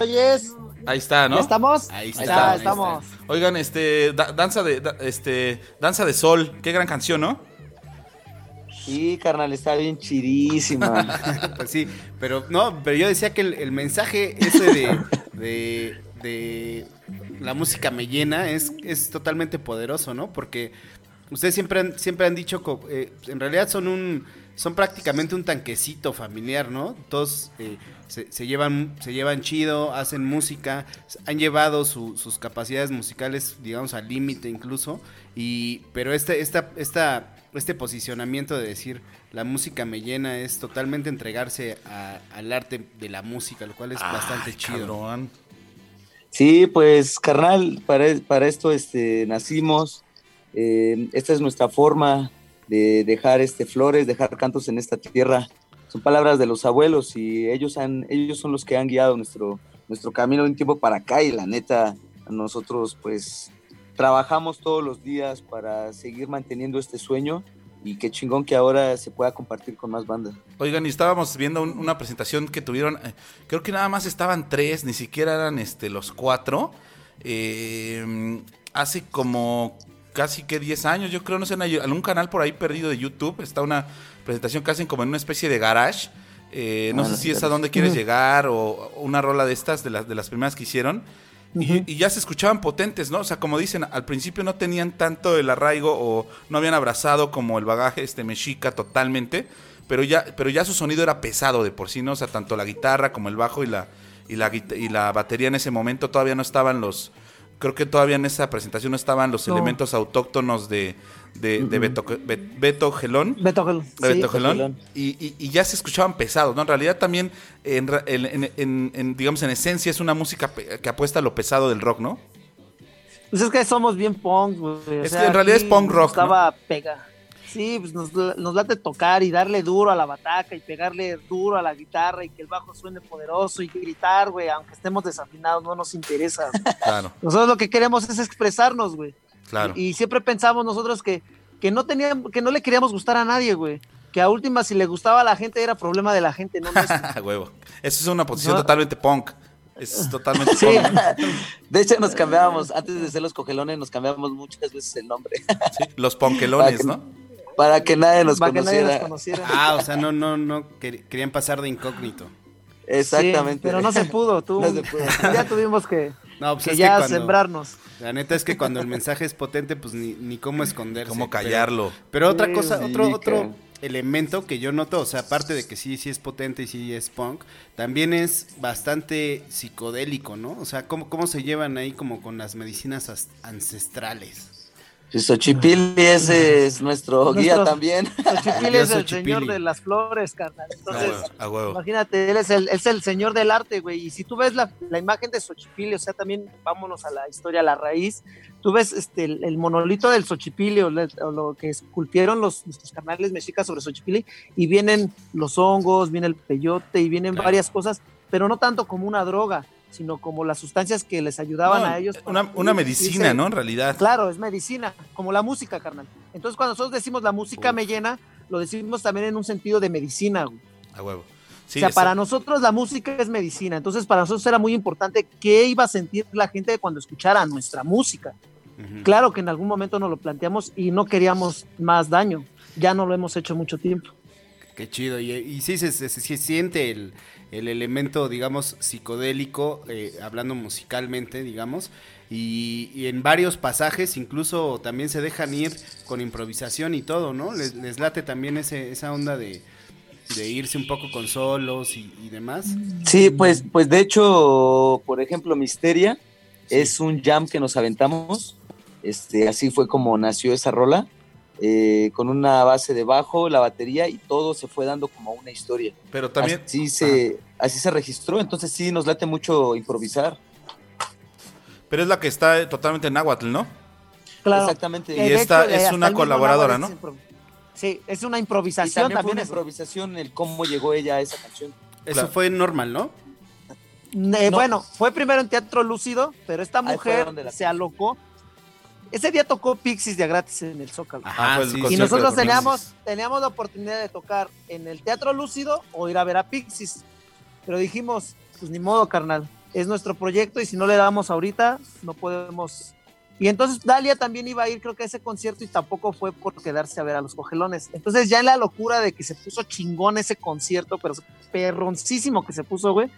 Oyes, Ahí está, ¿no? ¿ya estamos? Ahí está, ahí estamos. Oigan, este, da- danza de, da- este, danza de sol, qué gran canción, ¿no? Sí, carnal, está bien chidísima. [laughs] Pues sí, pero no, pero yo decía que el, mensaje ese de, de, la música me llena es, es totalmente poderoso, ¿no? Porque ustedes siempre han, siempre han dicho, eh, en realidad son un, son prácticamente un tanquecito familiar, ¿no? Todos eh, se, llevan, se llevan chido, hacen música, han llevado su- sus capacidades musicales, digamos, al límite incluso, y, pero este, esta, esta, este posicionamiento de decir la música me llena es totalmente entregarse a- al arte de la música, lo cual es bastante chido. cabrón. Sí, pues, carnal, para, para esto este, nacimos. Eh, esta es nuestra forma de dejar este, flores, dejar cantos en esta tierra. Son palabras de los abuelos y ellos, han, ellos son los que han guiado nuestro, nuestro camino de un tiempo para acá y la neta, nosotros pues trabajamos todos los días para seguir manteniendo este sueño y qué chingón que ahora se pueda compartir con más bandas. Oigan, y estábamos viendo un- una presentación que tuvieron, eh, creo que nada más estaban tres, ni siquiera eran este los cuatro. Eh, hace como casi que 10 años, yo creo, no sé, en algún canal por ahí perdido de YouTube, está una presentación que hacen como en una especie de garage. Eh, no Ah, sé si es a dónde quieres llegar o o una rola de estas, de las, de las primeras que hicieron. Y, y ya se escuchaban potentes, ¿no? O sea, como dicen, al principio no tenían tanto el arraigo o no habían abrazado como el bagaje este mexica totalmente, pero ya, pero ya su sonido era pesado de por sí, ¿no? O sea, tanto la guitarra como el bajo y la, y la, y la batería en ese momento todavía no estaban los, creo que todavía en esa presentación no estaban los No. elementos autóctonos de, de, de Beto, Be- Beto Gelón. Beto Gel- de sí. Beto Gelón, Gelón. y, y- y ya se escuchaban pesados, ¿no? En realidad también, en, ra- en- en- en- en, digamos, en esencia es una música que apuesta a lo pesado del rock, ¿no? Pues es que somos bien punk, güey. o Es sea, que en realidad es punk rock, Estaba pega. Sí, pues nos, nos late tocar y darle duro a la bataca y pegarle duro a la guitarra y que el bajo suene poderoso y gritar, güey, aunque estemos desafinados, no nos interesa. [laughs] Claro. Nosotros lo que queremos es expresarnos, güey. Claro. Y, y siempre pensamos nosotros que, que no teníamos, que no le queríamos gustar a nadie, güey. Que a última, si le gustaba a la gente, era problema de la gente, no [laughs] huevo. Eso es una posición No. totalmente punk. Es totalmente Sí. [laughs] De hecho, nos cambiábamos, antes de ser los cogelones, nos cambiábamos muchas veces el nombre. Sí, Los ponquelones, ¿no? Para que nadie nos para que nadie nos conociera. conociera. Ah, o sea, no, no, no, quer- querían pasar de incógnito. Exactamente. Sí, pero no se pudo, tú. [laughs] No se pudo. [laughs] Ya tuvimos que, No, pues que es ya que cuando, sembrarnos. La neta es que cuando el mensaje es potente, pues ni, ni cómo esconderse. Cómo pero- callarlo. Pero, otra Sí, cosa, sí, otro, otro elemento que yo noto, o sea, aparte de que sí, sí es potente y sí es punk, también es bastante psicodélico, ¿no? O sea, cómo, cómo se llevan ahí como con las medicinas as- ancestrales. Sí, Xochipilli ese es nuestro guía también. Xochipilli es el Xochipilli. señor de las flores, carnal. A Entonces, huevo, a huevo. imagínate, él es el, es el señor del arte, güey. Y si tú ves la, la imagen de Xochipilli, o sea, también vámonos a la historia, a la raíz. Tú ves este, el, el monolito del Xochipilli o, le- o lo que esculpieron los, nuestros canales mexicas sobre Xochipilli y vienen los hongos, viene el peyote y vienen Claro. varias cosas, pero no tanto como una droga, sino como las sustancias que les ayudaban No, a ellos. una, una medicina, ¿no? En realidad. Claro, es medicina, como la música, carnal. Entonces, cuando nosotros decimos la música me llena, lo decimos también en un sentido de medicina, güey. A huevo. Sí, o sea, para nosotros la música es medicina. Entonces, para nosotros era muy importante qué iba a sentir la gente cuando escuchara nuestra música. Claro que en algún momento nos lo planteamos y no queríamos más daño. Ya no lo hemos hecho mucho tiempo. Qué chido. Y, y sí se, se- se siente el, el elemento, digamos, psicodélico, eh, hablando musicalmente, digamos. Y, y en varios pasajes incluso también se dejan ir con improvisación y todo, ¿no? Les, les late también ese, esa onda de, de irse un poco con solos y, y demás. Sí, pues, pues de hecho, por ejemplo, Misteria es un jam que nos aventamos. Este, así fue como nació esa rola, eh, con una base de bajo, la batería y todo se fue dando como una historia. Pero también. así se, así se registró, entonces sí nos late mucho improvisar. Pero es la que está totalmente en náhuatl, ¿no? Claro. Exactamente. Y Eh, de esta hecho, eh, es una colaboradora, ¿no? Sí, es una Y improvisación también, fue también. una es- improvisación el cómo llegó ella a esa canción. Eso Claro. fue normal, ¿no? Eh, No. Bueno, fue primero en Teatro Lúcido, pero esta mujer la- se alocó. Ese día tocó Pixies de gratis en el Zócalo. Ah, fue el sí, Y nosotros teníamos, teníamos la oportunidad de tocar en el Teatro Lúcido o ir a ver a Pixies. Pero dijimos, pues ni modo, carnal. Es nuestro proyecto y si no le damos ahorita, no podemos. Y entonces Dalia también iba a ir, creo que a ese concierto y tampoco fue por quedarse a ver a los cogelones. Entonces, ya en la locura de que se puso chingón ese concierto, pero perroncísimo que se puso, güey,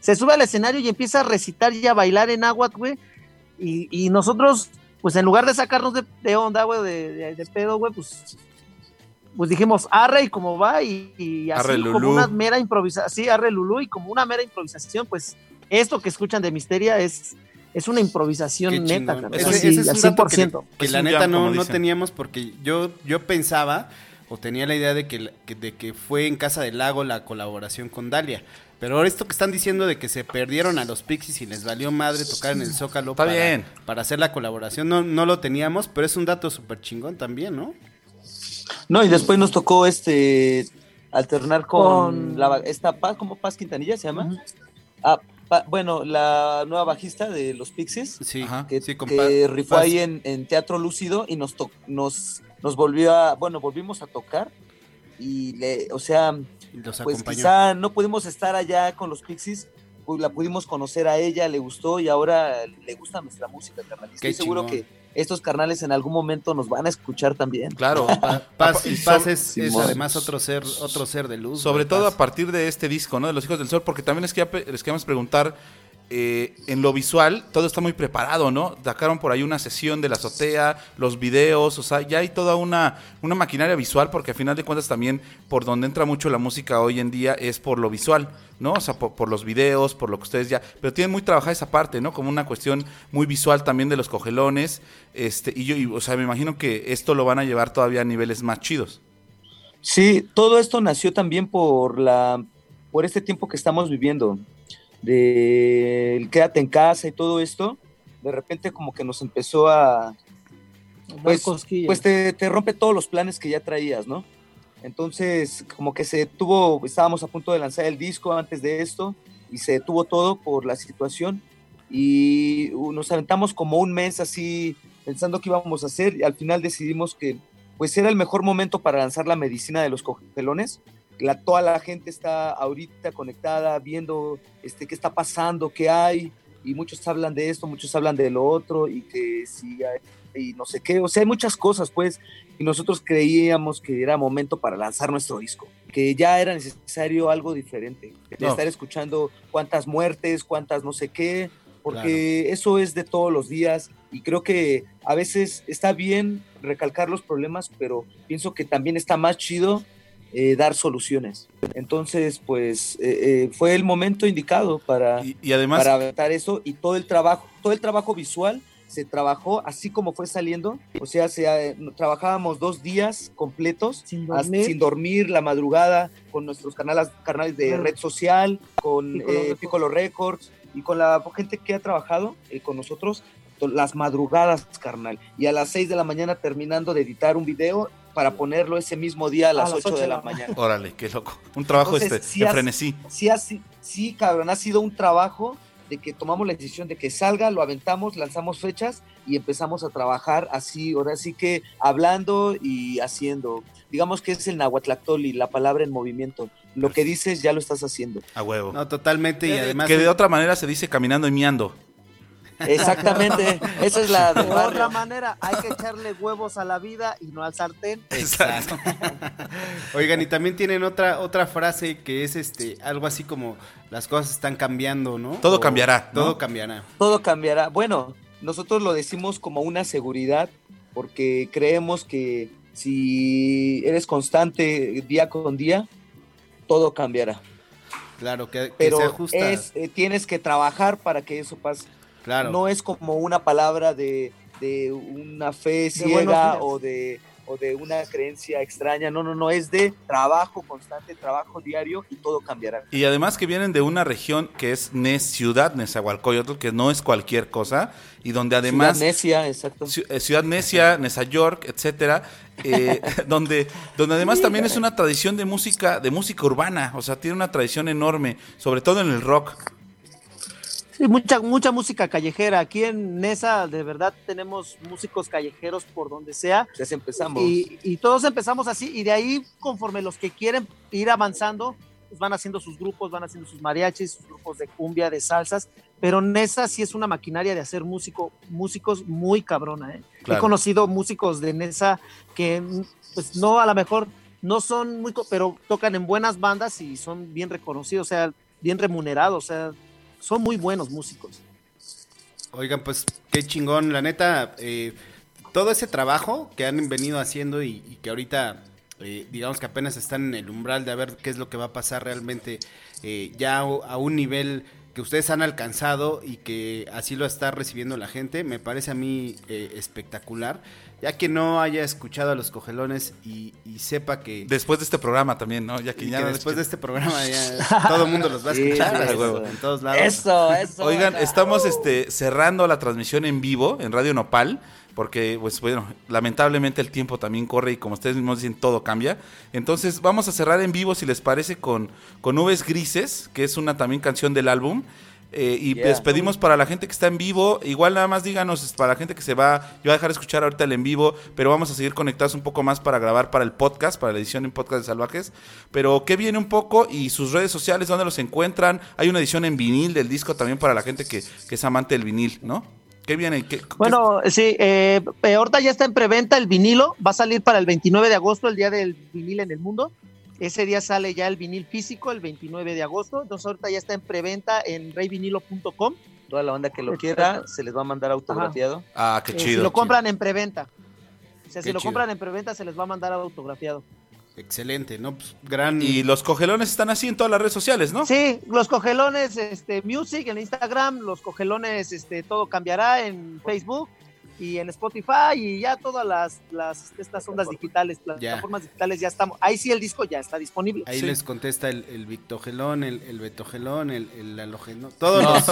se sube al escenario y empieza a recitar y a bailar en agua, güey. Y, y nosotros, pues en lugar de sacarnos de, onda, güey, de, de- de pedo, güey, pues, pues dijimos, arre y como va, y, y así Arre, como una mera improvisación, sí, arre Lulú, y como una mera improvisación, pues esto que escuchan de Misteria es, es una improvisación neta, Ese- así, ese es un dato que, 100%. que la neta jam, no, no teníamos porque yo, yo pensaba o tenía la idea de que, de que fue en Casa del Lago la colaboración con Dalia. Pero ahora esto que están diciendo de que se perdieron a los Pixies y les valió madre tocar en el Zócalo Está para, bien. para hacer la colaboración, no, no lo teníamos, pero es un dato súper chingón también, ¿no? No, y después nos tocó este alternar con, Con- la, esta Paz, ¿cómo Paz Quintanilla se llama? Ah, Pa- bueno, la nueva bajista de los Pixies, Sí, que, sí, que rifó ahí en, en Teatro Lúcido y nos, to- nos, nos volvió a, bueno, volvimos a tocar y le, o sea, los pues acompañó. quizá no pudimos estar allá con los Pixies, pues la pudimos conocer a ella, le gustó y ahora le gusta nuestra música, carnal. Estoy Qué seguro chingón. que estos carnales en algún momento nos van a escuchar también. Claro. [laughs] Pa- [laughs] Paz, Y Paz es, además otro ser, otro ser de luz. Sobre todo Paz. a partir de este disco, ¿no? De los Hijos del Sol, porque también les, quería- les queríamos preguntar, eh, en lo visual, todo está muy preparado, ¿no? Sacaron por ahí una sesión de la azotea, los videos, o sea, ya hay toda una, una maquinaria visual, porque a final de cuentas también por donde entra mucho la música hoy en día es por lo visual, ¿no? O sea, por, los videos, por lo que ustedes ya... Pero tienen muy trabajada esa parte, ¿no? Como una cuestión muy visual también de los cogelones, este, y yo, y, o sea, me imagino que esto lo van a llevar todavía a niveles más chidos. Sí, todo esto nació también por la por este tiempo que estamos viviendo de el quédate en casa y todo esto. De repente como que nos empezó a pues, pues te, te rompe todos los planes que ya traías, ¿no? Entonces, como que se tuvo, estábamos a punto de lanzar el disco antes de esto y se detuvo todo por la situación y nos aventamos como un mes así pensando qué íbamos a hacer y al final decidimos que pues era el mejor momento para lanzar la medicina de los cogelones. La, toda la gente está ahorita conectada, viendo este, qué está pasando, qué hay, y muchos hablan de esto, muchos hablan de lo otro, y que sí, y no sé qué, o sea, hay muchas cosas, pues, y nosotros creíamos que era momento para lanzar nuestro disco, que ya era necesario algo diferente, de No. estar escuchando cuántas muertes, cuántas no sé qué, porque eso es de todos los días y creo que a veces está bien recalcar los problemas, pero pienso que también está más chido eh, dar soluciones. Entonces, pues eh, eh, fue el momento indicado para, Y, y además, para aventar eso y todo el trabajo, todo el trabajo visual se trabajó así como fue saliendo, o sea, se, eh, trabajábamos dos días completos Sin hasta- dormir. sin dormir, la madrugada, con nuestros canales, canales de red social, con Piccolo eh, Records. Piccolo Records y con la gente que ha trabajado eh, con nosotros, las madrugadas, carnal. Y a las 6 de la mañana terminando de editar un video para ponerlo ese mismo día a las, 8, de la mañana. órale, qué loco. Un trabajo Entonces, este, sí de has- frenesí. Sí, sí, cabrón, ha sido un trabajo de que tomamos la decisión de que salga, lo aventamos, lanzamos fechas y empezamos a trabajar así, ahora sí que hablando y haciendo. Digamos que es el nahuatlactoli, la palabra en movimiento. Lo que dices ya lo estás haciendo. A huevo. No, totalmente. Y además. que de otra manera se dice caminando y miando. Exactamente, esa es la De otra manera, hay que echarle huevos a la vida y no al sartén. Exacto. Oigan, y también tienen otra, otra frase que es este, algo así como las cosas están cambiando, ¿no? Todo O cambiará, ¿no? Todo cambiará. Todo cambiará. Bueno, nosotros lo decimos como una seguridad porque creemos que si eres constante día con día, todo cambiará. Claro, que, que Pero se ajusta. es, eh, tienes que trabajar para que eso pase. Claro. No es como una palabra de, de una fe ciega o de, o de una creencia extraña. No, no, no, es de trabajo constante, trabajo diario y todo cambiará. Y además que vienen de una región que es Ne Ciudad Nezahualcóyotl, que no es cualquier cosa, y donde además Ciudad necia, exacto. Ciu- eh, Ciudad Necia, Neza York, etcétera, eh, [laughs] donde, donde además también es una tradición de música, de música urbana, o sea, tiene una tradición enorme, sobre todo en el rock. Sí, mucha, mucha música callejera. Aquí en Nesa, de verdad, tenemos músicos callejeros por donde sea. Ya se empezamos. Y, y todos empezamos así, y de ahí, conforme los que quieren ir avanzando, pues van haciendo sus grupos, van haciendo sus mariachis, sus grupos de cumbia, de salsas. Pero Nesa sí es una maquinaria de hacer músico, músicos muy cabrona. ¿eh? He conocido músicos de Nesa que, pues no, a lo mejor no son muy, pero tocan en buenas bandas y son bien reconocidos, o sea, bien remunerados, o sea, son muy buenos músicos. Oigan, pues qué chingón, la neta, eh, todo ese trabajo que han venido haciendo y, que ahorita, eh, digamos que apenas están en el umbral de a ver qué es lo que va a pasar realmente eh, ya a un nivel que ustedes han alcanzado y que así lo está recibiendo la gente, me parece a mí eh, espectacular. Ya que no haya escuchado a los cogelones y, y sepa que, Después de este programa también, ¿no? Ya que y ya que no después de este programa ya [laughs] [laughs] todo el mundo los va a escuchar sí, eso. huevo, en todos lados. Eso, eso. Oigan, estamos este, cerrando la transmisión en vivo en Radio Nopal, porque, pues bueno, lamentablemente el tiempo también corre y como ustedes mismos dicen, todo cambia. Entonces vamos a cerrar en vivo, si les parece, con, con Nubes Grises, que es una también canción del álbum. Eh, y Yeah. les pedimos para la gente que está en vivo, igual nada más díganos, para la gente que se va, yo voy a dejar de escuchar ahorita el en vivo, pero vamos a seguir conectados un poco más para grabar para el podcast, para la edición en podcast de Salvajes. Pero que viene un poco y sus redes sociales, ¿dónde los encuentran? Hay una edición en vinil del disco también para la gente que, que es amante del vinil, ¿no? ¿Qué viene? ¿Qué- qué- Bueno, sí, eh, eh, ahorita ya está en preventa el vinilo, va a salir para el 29 de agosto, el día del vinil en el mundo. Ese día sale ya el vinil físico, el 29 de agosto. Entonces ahorita ya está en preventa en reyvinilo.com. Toda la banda que lo quiera se les va a mandar autografiado. Ah, qué Eh, chido. si lo compran en preventa. O sea, Qué si lo chido. compran en preventa se les va a mandar autografiado. Excelente, ¿no? Pues, gran... Y los cogelones están así en todas las redes sociales, ¿no? Sí, los cogelones este, Music en Instagram, los cogelones este, Todo Cambiará en Facebook y en Spotify y ya todas las, las estas ondas digitales, plataformas digitales ya estamos. Ahí sí el disco ya está disponible. Ahí Sí. les contesta el, el Victogelón, el, el Betogelón, el, el Alogenón, todos No, los,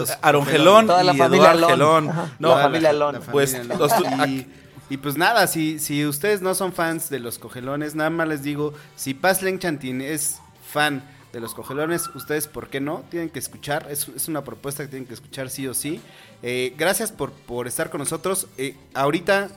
los Arongelón Toda la y familia. Gelón. No, La familia Alón. Pues, los y, y pues nada, si, si ustedes no son fans de los cogelones, nada más les digo, si Paz Len Chantin es fan de los cogelones. Ustedes, ¿por qué no? Tienen que escuchar. Es, es una propuesta que tienen que escuchar sí o sí. Eh, gracias por, por estar con nosotros. Eh, ahorita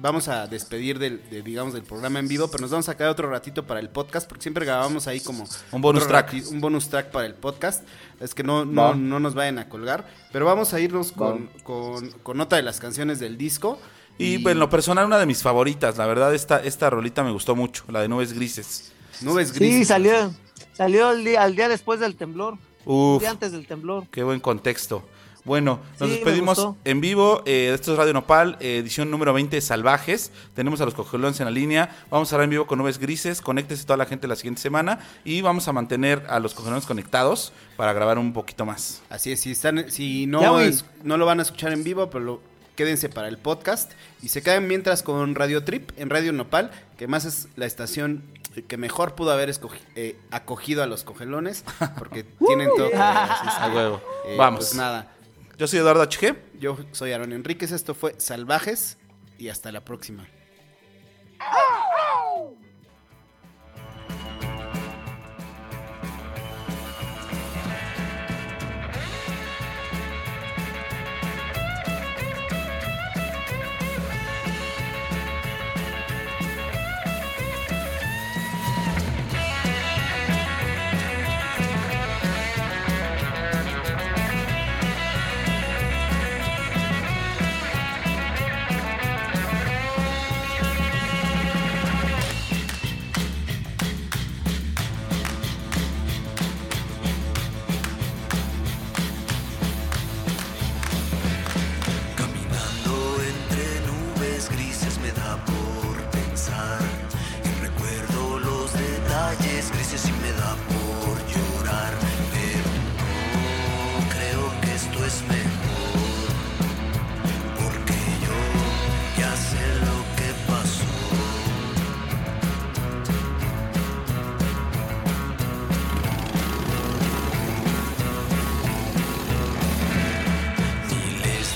vamos a despedir del, de, digamos, del programa en vivo, pero nos vamos a quedar otro ratito para el podcast, porque siempre grabamos ahí como Un bonus track. rati- un bonus track para el podcast. Es que no, no, no nos vayan a colgar. Pero vamos a irnos con, con, con otra de las canciones del disco. Y pues, en lo personal, una de mis favoritas. La verdad, esta, esta rolita me gustó mucho, la de Nubes Grises. Nubes Grises. Sí, salió, salió el día, al día después del temblor, Uf, día antes del temblor. qué buen contexto. Bueno, nos Sí, despedimos en vivo. eh, esto es Radio Nopal, eh, edición número 20 de Salvajes. Tenemos a los cogelones en la línea. Vamos a hablar en vivo con Nubes Grises. Conéctese toda la gente la siguiente semana. Y vamos a mantener a los cogelones conectados para grabar un poquito más. Así es, si, están, si no, es- no lo van a escuchar en vivo, pero lo- quédense para el podcast. Y se quedan mientras con Radio Trip en Radio Nopal, que más es la estación que mejor pudo haber eh, acogido a los cogelones, porque [laughs] tienen todo. [laughs] A huevo. eh, Vamos. Pues nada, Yo soy Eduardo HG. yo soy Aaron Enríquez, esto fue Salvajes y hasta la próxima.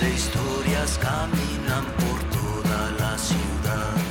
Historias caminan por toda la ciudad.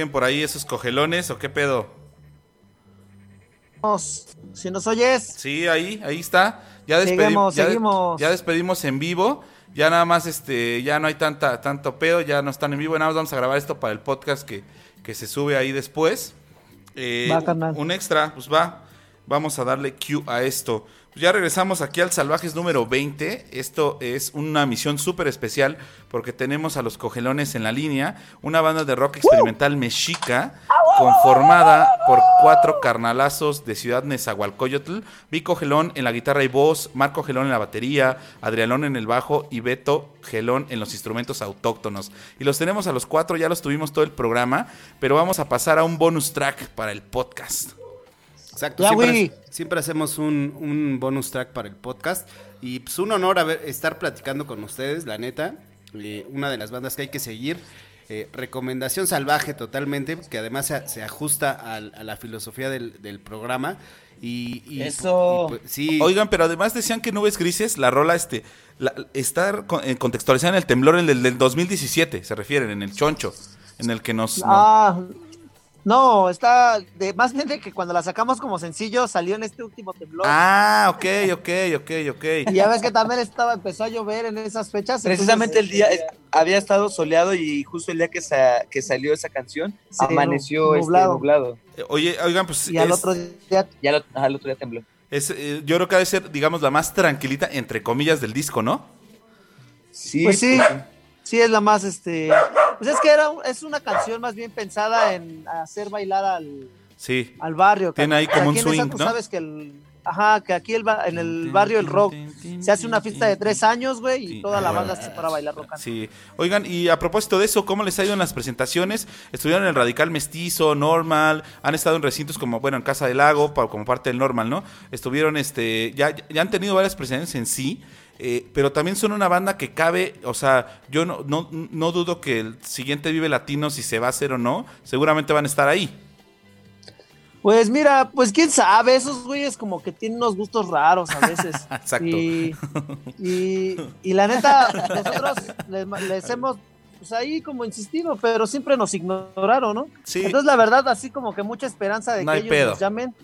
¿Siguen por ahí esos cogelones o qué pedo? Si nos oyes, Sí, ahí, ahí está. Ya despedimos, Seguimos, ya, seguimos. ya despedimos en vivo. Ya nada más, este, ya no hay tanta, tanto pedo, ya no están en vivo. Nada más vamos a grabar esto para el podcast que, que se sube ahí después. Eh, Va, un extra, pues va. Vamos a darle cue a esto. Pues ya regresamos aquí al Salvajes número 20. Esto es una misión súper especial porque tenemos a los cogelones en la línea. Una banda de rock experimental mexica conformada por cuatro carnalazos de Ciudad Nezahualcóyotl. Vico Gelón en la guitarra y voz, Marco Gelón en la batería, Adrianón en el bajo y Beto Gelón en los instrumentos autóctonos. Y los tenemos a los cuatro, ya los tuvimos todo el programa, pero vamos a pasar a un bonus track para el podcast. Exacto, Ya, siempre, siempre hacemos un, un bonus track para el podcast. Y pues un honor haber- estar platicando con ustedes, la neta, Eh, una de las bandas que hay que seguir, eh, recomendación salvaje totalmente, que además se, se ajusta al- a la filosofía del, del programa. Y, y- Eso. y, pues, sí, Oigan, pero además decían que Nubes Grises, la rola este, la- está con- eh, contextualizada en el temblor en el del 2017, se refieren, en el choncho, en el que nos... no- ah, no, está de, más bien de que cuando la sacamos como sencillo salió en este último temblor. Ah, ok, ok, ok, ok. Y ya ves que también estaba, empezó a llover en esas fechas. Precisamente el día este, es- había estado soleado y justo el día que, sa- que salió esa canción Sí, amaneció este, nublado. Eh, Oye, oigan, pues Y al otro día, Ya lo- el otro día tembló. es, eh, yo creo que ha de ser, digamos, la más tranquilita, entre comillas, del disco, ¿no? Sí, pues sí, sí es la más, este, pues es que era, es una canción más bien pensada en hacer bailar al, Sí. al barrio. Tiene ahí como un swing, ¿no? sabes que el, ajá, que aquí el en el barrio el rock se hace una fiesta de tres años, güey, y toda la banda se para a bailar rock. and. Sí. Oigan, y a propósito de eso, ¿cómo les ha ido en las presentaciones? Estuvieron en el Radical Mestizo, Normal, han estado en recintos como, bueno, en Casa del Lago, como parte del Normal, ¿no? Estuvieron, este, ya, ya han tenido varias presentaciones en sí, eh, pero también son una banda que cabe, o sea, yo no, no, no dudo que el siguiente Vive Latino, si se va a hacer o no, seguramente van a estar ahí. Pues mira, pues quién sabe, esos güeyes como que tienen unos gustos raros a veces. [laughs] Exacto. Y, y, y la neta, nosotros les, les hemos, pues ahí como insistido, pero siempre nos ignoraron, ¿no? Sí. Entonces la verdad, así como que mucha esperanza de No que ellos pedo. nos llamen.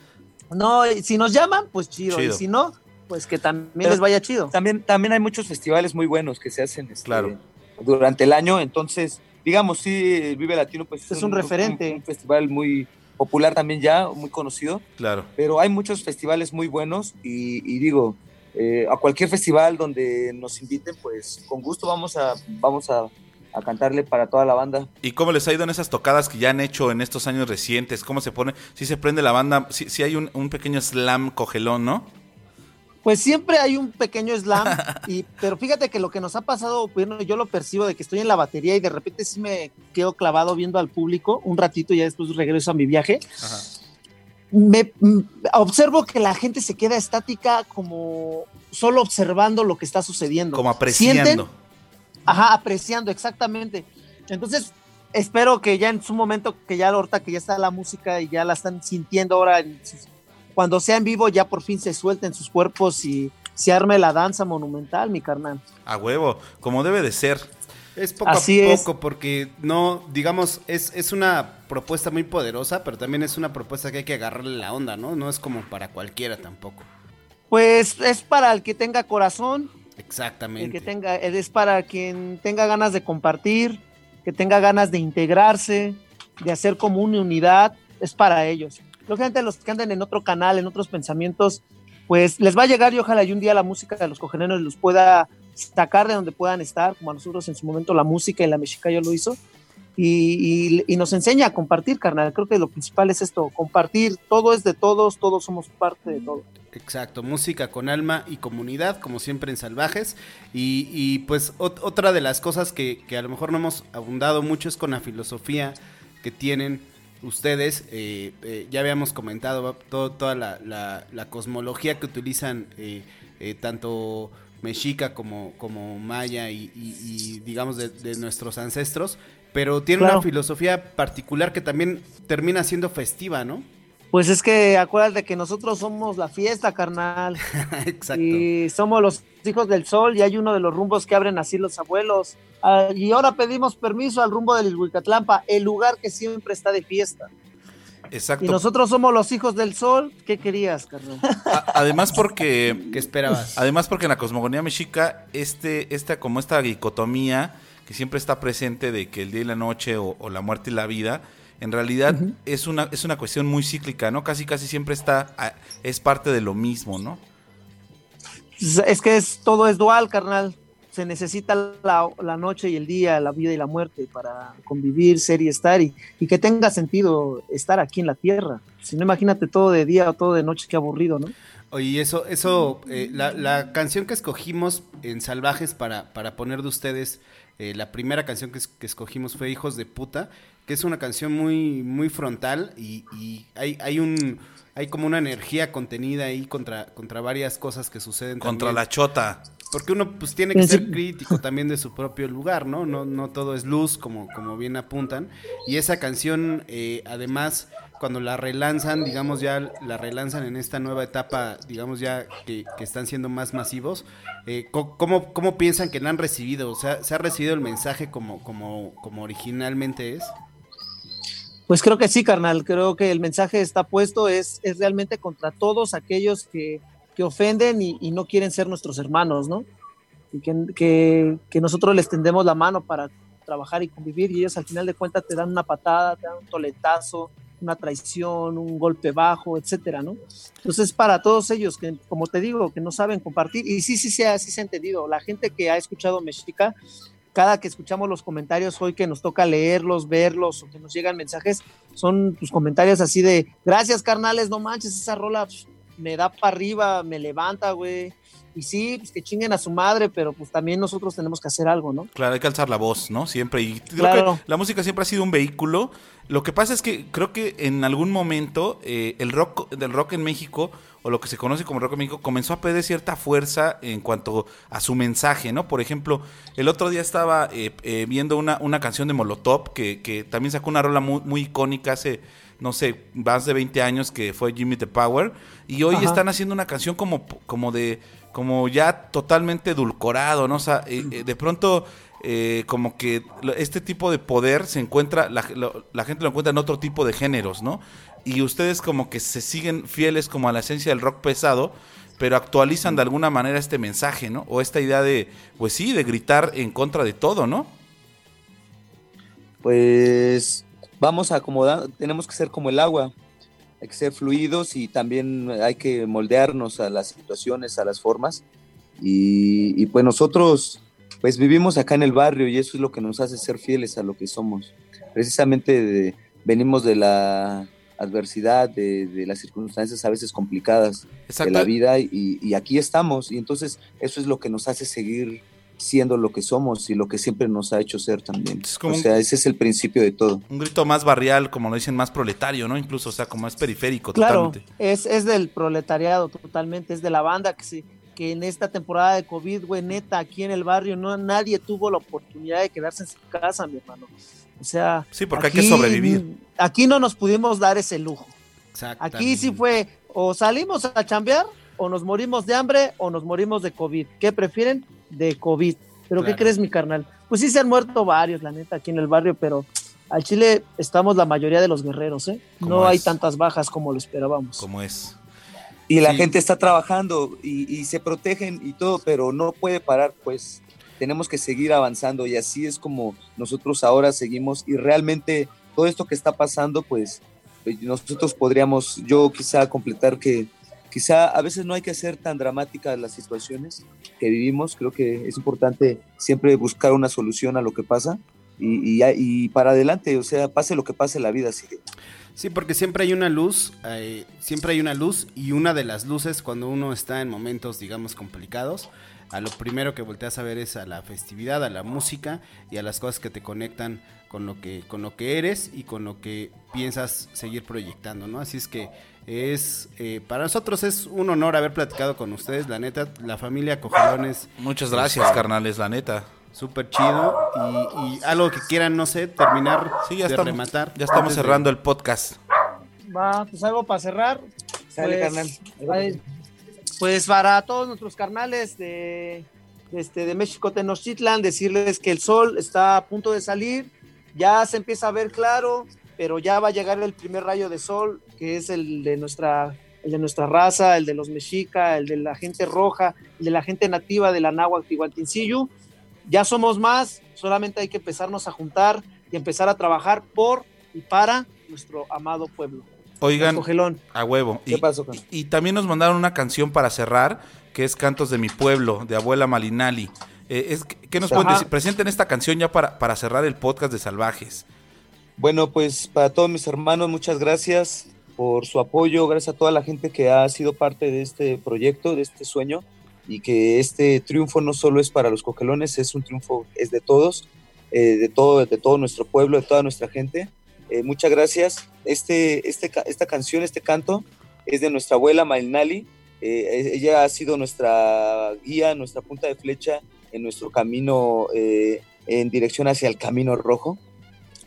No, si nos llaman, pues chido, Chido. y si no, pues que también Pero- les vaya chido. También, también hay muchos festivales muy buenos que se hacen este, Claro. durante el año, entonces, digamos, sí, Vive Latino pues, Es un referente. Un, festival muy popular también ya, muy conocido, Claro. pero hay muchos festivales muy buenos y, y digo, eh, a cualquier festival donde nos inviten, pues con gusto vamos a, vamos a, a cantarle para toda la banda. ¿Y cómo les ha ido en esas tocadas que ya han hecho en estos años recientes? ¿Cómo se pone? Si se prende la banda, si, si hay un, un pequeño slam cogelón, ¿no? Pues siempre hay un pequeño slam, [laughs] y, pero fíjate que lo que nos ha pasado, bueno, yo lo percibo de que estoy en la batería y de repente sí me quedo clavado viendo al público un ratito y ya después regreso a mi viaje. Ajá. Me observo que la gente se queda estática como solo observando lo que está sucediendo. Como apreciando. Sienten- Ajá, apreciando, exactamente. Entonces, espero que ya en su momento, que ya ahorita que ya está la música y ya la están sintiendo ahora, en sus- cuando sea en vivo, ya por fin se suelten sus cuerpos y se arme la danza monumental, mi carnal. A huevo, como debe de ser. Es poco Así a es. poco porque no, digamos, es, es una propuesta muy poderosa, pero también es una propuesta que hay que agarrarle la onda, ¿no? No es como para cualquiera tampoco. Pues es para el que tenga corazón, el Exactamente. que tenga, es para quien tenga ganas de compartir, que tenga ganas de integrarse, de hacer como una unidad, es para ellos. Lógicamente los que anden en otro canal, en otros pensamientos, pues les va a llegar y ojalá y un día la música de los cogeneros los pueda sacar de donde puedan estar, como a nosotros en su momento la música y la mexica yo lo hizo, y, nos enseña a compartir, carnal. Creo que lo principal es esto, compartir, todo es de todos, todos somos parte de todo. Exacto, música con alma y comunidad, como siempre en Salvajes. Y, pues ot- otra de las cosas que, que a lo mejor no hemos abundado mucho es con la filosofía que tienen ustedes. eh, eh, ya habíamos comentado todo- toda la, la- la cosmología que utilizan eh, eh, tanto mexica como, como maya y, y- y, digamos de, de nuestros ancestros. Pero tiene Claro. una filosofía particular que también termina siendo festiva, ¿no? Pues es que acuérdate que nosotros somos la fiesta, carnal. [laughs] Exacto. Y somos los hijos del sol y hay uno de los rumbos que abren así los abuelos. Ah, y ahora pedimos permiso al rumbo del Huicatlampa, el lugar que siempre está de fiesta. Exacto. Y nosotros somos los hijos del sol. ¿Qué querías, carnal? [laughs] A- además porque [laughs] ¿Qué esperabas? Además, porque en la cosmogonía mexica, este, esta, como esta dicotomía que siempre está presente de que el día y la noche o, o la muerte y la vida, en realidad es, una, es una cuestión muy cíclica, ¿no? Casi, casi siempre está, es parte de lo mismo, ¿no? Pues Es que es, todo es dual, carnal. Se necesita la, la noche y el día, la vida y la muerte para convivir, ser y estar y, y que tenga sentido estar aquí en la tierra. Si no, imagínate todo de día o todo de noche, qué aburrido, ¿no? Oye, eso, eso, eh, la, la canción que escogimos en Salvajes para, para poner de ustedes, eh, la primera canción que, es- que escogimos fue Hijos de Puta, que es una canción muy, muy frontal y, y hay, hay un, hay como una energía contenida ahí contra, contra varias cosas que suceden. Contra también. la chota. Porque uno pues tiene que Sí. ser crítico [laughs] también de su propio lugar, ¿no? No, no todo es luz, como, como bien apuntan. Y esa canción, eh, además, cuando la relanzan, digamos ya la relanzan en esta nueva etapa, digamos ya que, que están siendo más masivos, eh, ¿cómo, ¿cómo piensan que la han recibido? O sea, ¿se ha recibido el mensaje como, como, como originalmente es? Pues creo que sí, carnal. Creo que el mensaje está puesto, es, es realmente contra todos aquellos que, que ofenden y, y no quieren ser nuestros hermanos, ¿no? Y que, que, que nosotros les tendemos la mano para trabajar y convivir y ellos al final de cuentas te dan una patada, te dan un toletazo, una traición, un golpe bajo, etcétera, ¿no? Entonces para todos ellos que, como te digo, que no saben compartir y sí, sí, sí, sí se ha entendido. La gente que ha escuchado Mexica, cada que escuchamos los comentarios hoy que nos toca leerlos, verlos o que nos llegan mensajes, son tus comentarios así de, gracias carnales, no manches, esa rola pf, me da para arriba, me levanta, güey. Y sí, pues que chinguen a su madre, pero pues también nosotros tenemos que hacer algo, ¿no? Claro, hay que alzar la voz, ¿no? Siempre. Y creo Claro. que la música siempre ha sido un vehículo. Lo que pasa es que creo que en algún momento eh, el rock del rock en México, o lo que se conoce como rock en México, comenzó a perder cierta fuerza en cuanto a su mensaje, ¿no? Por ejemplo, el otro día estaba eh, eh, viendo una, una canción de Molotov que, que también sacó una rola muy, muy icónica hace, no sé, más de 20 años que fue Jimmy the Power. Y hoy Ajá. están haciendo una canción como, como de como ya totalmente edulcorado, ¿no? O sea, eh, eh, de pronto eh, como que este tipo de poder se encuentra, la, lo- la gente lo encuentra en otro tipo de géneros, ¿no? Y ustedes como que se siguen fieles como a la esencia del rock pesado, pero actualizan de alguna manera este mensaje, ¿no? O esta idea de, pues sí, de gritar en contra de todo, ¿no? Pues vamos a acomodar, tenemos que ser como el agua, hay que ser fluidos y también hay que moldearnos a las situaciones, a las formas. Y, y pues nosotros pues vivimos acá en el barrio y eso es lo que nos hace ser fieles a lo que somos. Precisamente de- venimos de la adversidad, de, de las circunstancias a veces complicadas de Exacto. la vida y, y aquí estamos. Y entonces eso es lo que nos hace seguir siendo lo que somos y lo que siempre nos ha hecho ser también. Es como o un- sea, ese es el principio de todo. Un grito más barrial, como lo dicen, más proletario, ¿no? Incluso, o sea, como más periférico Claro, totalmente. es, es del proletariado totalmente, es de la banda que se que en esta temporada de COVID, güey, neta, aquí en el barrio, no nadie tuvo la oportunidad de quedarse en su casa, mi hermano. O sea, Sí, porque hay que sobrevivir. Aquí no nos pudimos dar ese lujo. Exactamente. Aquí sí fue o salimos a chambear o nos morimos de hambre o nos morimos de COVID. ¿Qué prefieren? De COVID. ¿Pero Claro. qué crees, mi carnal? Pues sí se han muerto varios, la neta, aquí en el barrio, pero al Chile estamos la mayoría de los guerreros, ¿eh? ¿Cómo No hay tantas bajas como lo esperábamos. Como es. Y la Sí. gente está trabajando y, y se protegen y todo, pero no puede parar, pues tenemos que seguir avanzando y así es como nosotros ahora seguimos y realmente todo esto que está pasando, pues eh, nosotros podríamos, yo quizá completar que quizá a veces no hay que hacer tan dramáticas las situaciones que vivimos, creo que es importante siempre buscar una solución a lo que pasa y, y, y para adelante, o sea, pase lo que pase, la vida sigue. Sí, porque siempre hay una luz, eh, siempre hay una luz y una de las luces cuando uno está en momentos, digamos, complicados, a lo primero que volteas a ver es a la festividad, a la música y a las cosas que te conectan con lo que, con lo que eres y con lo que piensas seguir proyectando, ¿no? Así es que es, eh, para nosotros es un honor haber platicado con ustedes, la neta, la familia Cogelones, Muchas gracias, carnales, la neta. súper chido y, y algo que quieran, no sé, terminar Sí, ya de estamos, rematar. ya estamos de- cerrando el podcast. Va, pues algo para cerrar. Sale, Pues, carnal. ay, Pues para todos nuestros carnales de, de este, de México Tenochtitlan, decirles que el sol está a punto de salir, ya se empieza a ver claro, pero ya va a llegar el primer rayo de sol, que es el de nuestra, el de nuestra raza, el de los mexica, el de la gente roja, el de la gente nativa de la Náhuatl Tihuantinsillo. Ya somos más, solamente hay que empezarnos a juntar y empezar a trabajar por y para nuestro amado pueblo. Oigan, a huevo. ¿Qué Y, pasó, carnal? y también nos mandaron una canción para cerrar, que es Cantos de mi pueblo, de Abuela Malinali. Eh, es, ¿Qué nos pueden Ajá. decir? Presenten esta canción ya para, para cerrar el podcast de Salvajes. Bueno, pues para todos mis hermanos, muchas gracias por su apoyo, gracias a toda la gente que ha sido parte de este proyecto, de este sueño, y que este triunfo no solo es para los coquelones, es un triunfo, es de todos, eh, de, todo, de todo nuestro pueblo, de toda nuestra gente. Eh, muchas gracias. Este, este, esta canción, este canto, es de nuestra abuela Malinali. Eh, ella ha sido nuestra guía, nuestra punta de flecha en nuestro camino eh, en dirección hacia el camino rojo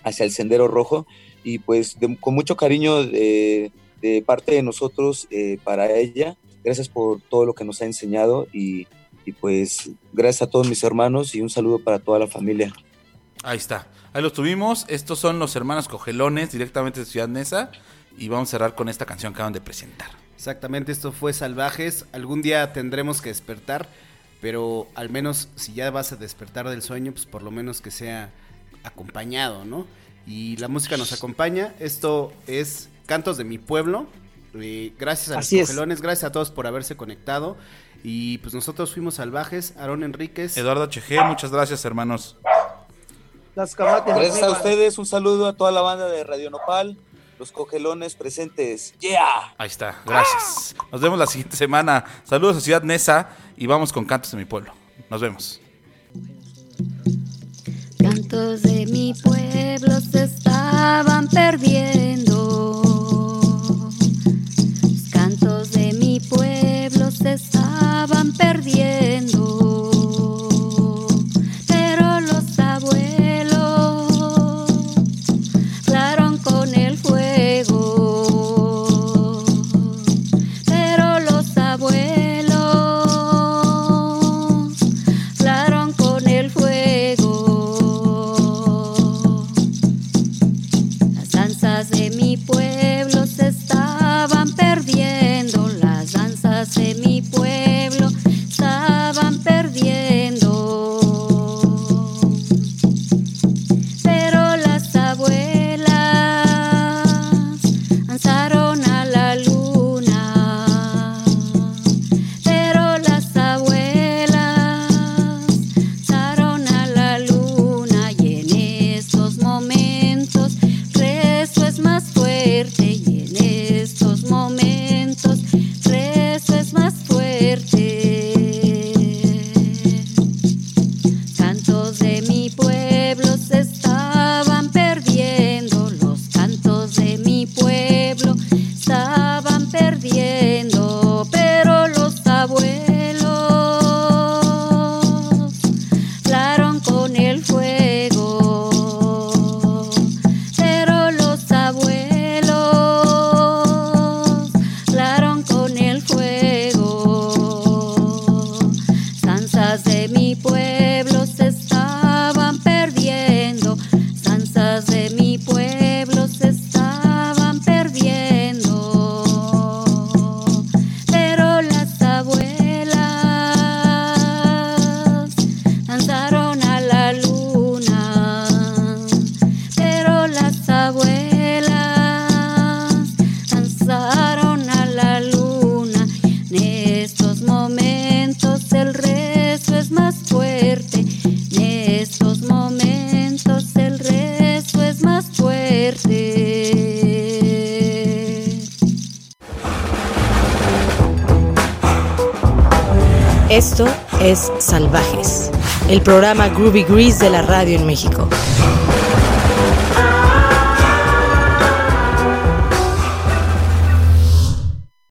hacia el sendero rojo y pues de- con mucho cariño de, de parte de nosotros eh, para ella. Gracias por todo lo que nos ha enseñado y, y, pues gracias a todos mis hermanos y un saludo para toda la familia. Ahí está. Ahí los tuvimos. Estos son los hermanos Cogelones, directamente de Ciudad Neza. Y vamos a cerrar con esta canción que acaban de presentar. Exactamente, esto fue Salvajes. Algún día tendremos que despertar, pero al menos si ya vas a despertar del sueño, pues por lo menos que sea acompañado, ¿no? Y la música nos acompaña. Esto es Cantos de mi pueblo. Eh, gracias a Así los es. cogelones, gracias a todos por haberse conectado. Y pues nosotros fuimos salvajes. Aarón Enríquez. Eduardo HG, muchas gracias, hermanos. Las camaradas Gracias a ustedes, un saludo a toda la banda de Radio Nopal, los cogelones presentes. ¡Yeah! Ahí está, gracias. Nos vemos la siguiente semana. Saludos a Ciudad Neza y vamos con Cantos de mi pueblo. Nos vemos. Cantos de mi pueblo se estaban perdiendo. Los cantos de mi pueblo se estaban perdiendo. Programa Groovy Grease de la radio en México.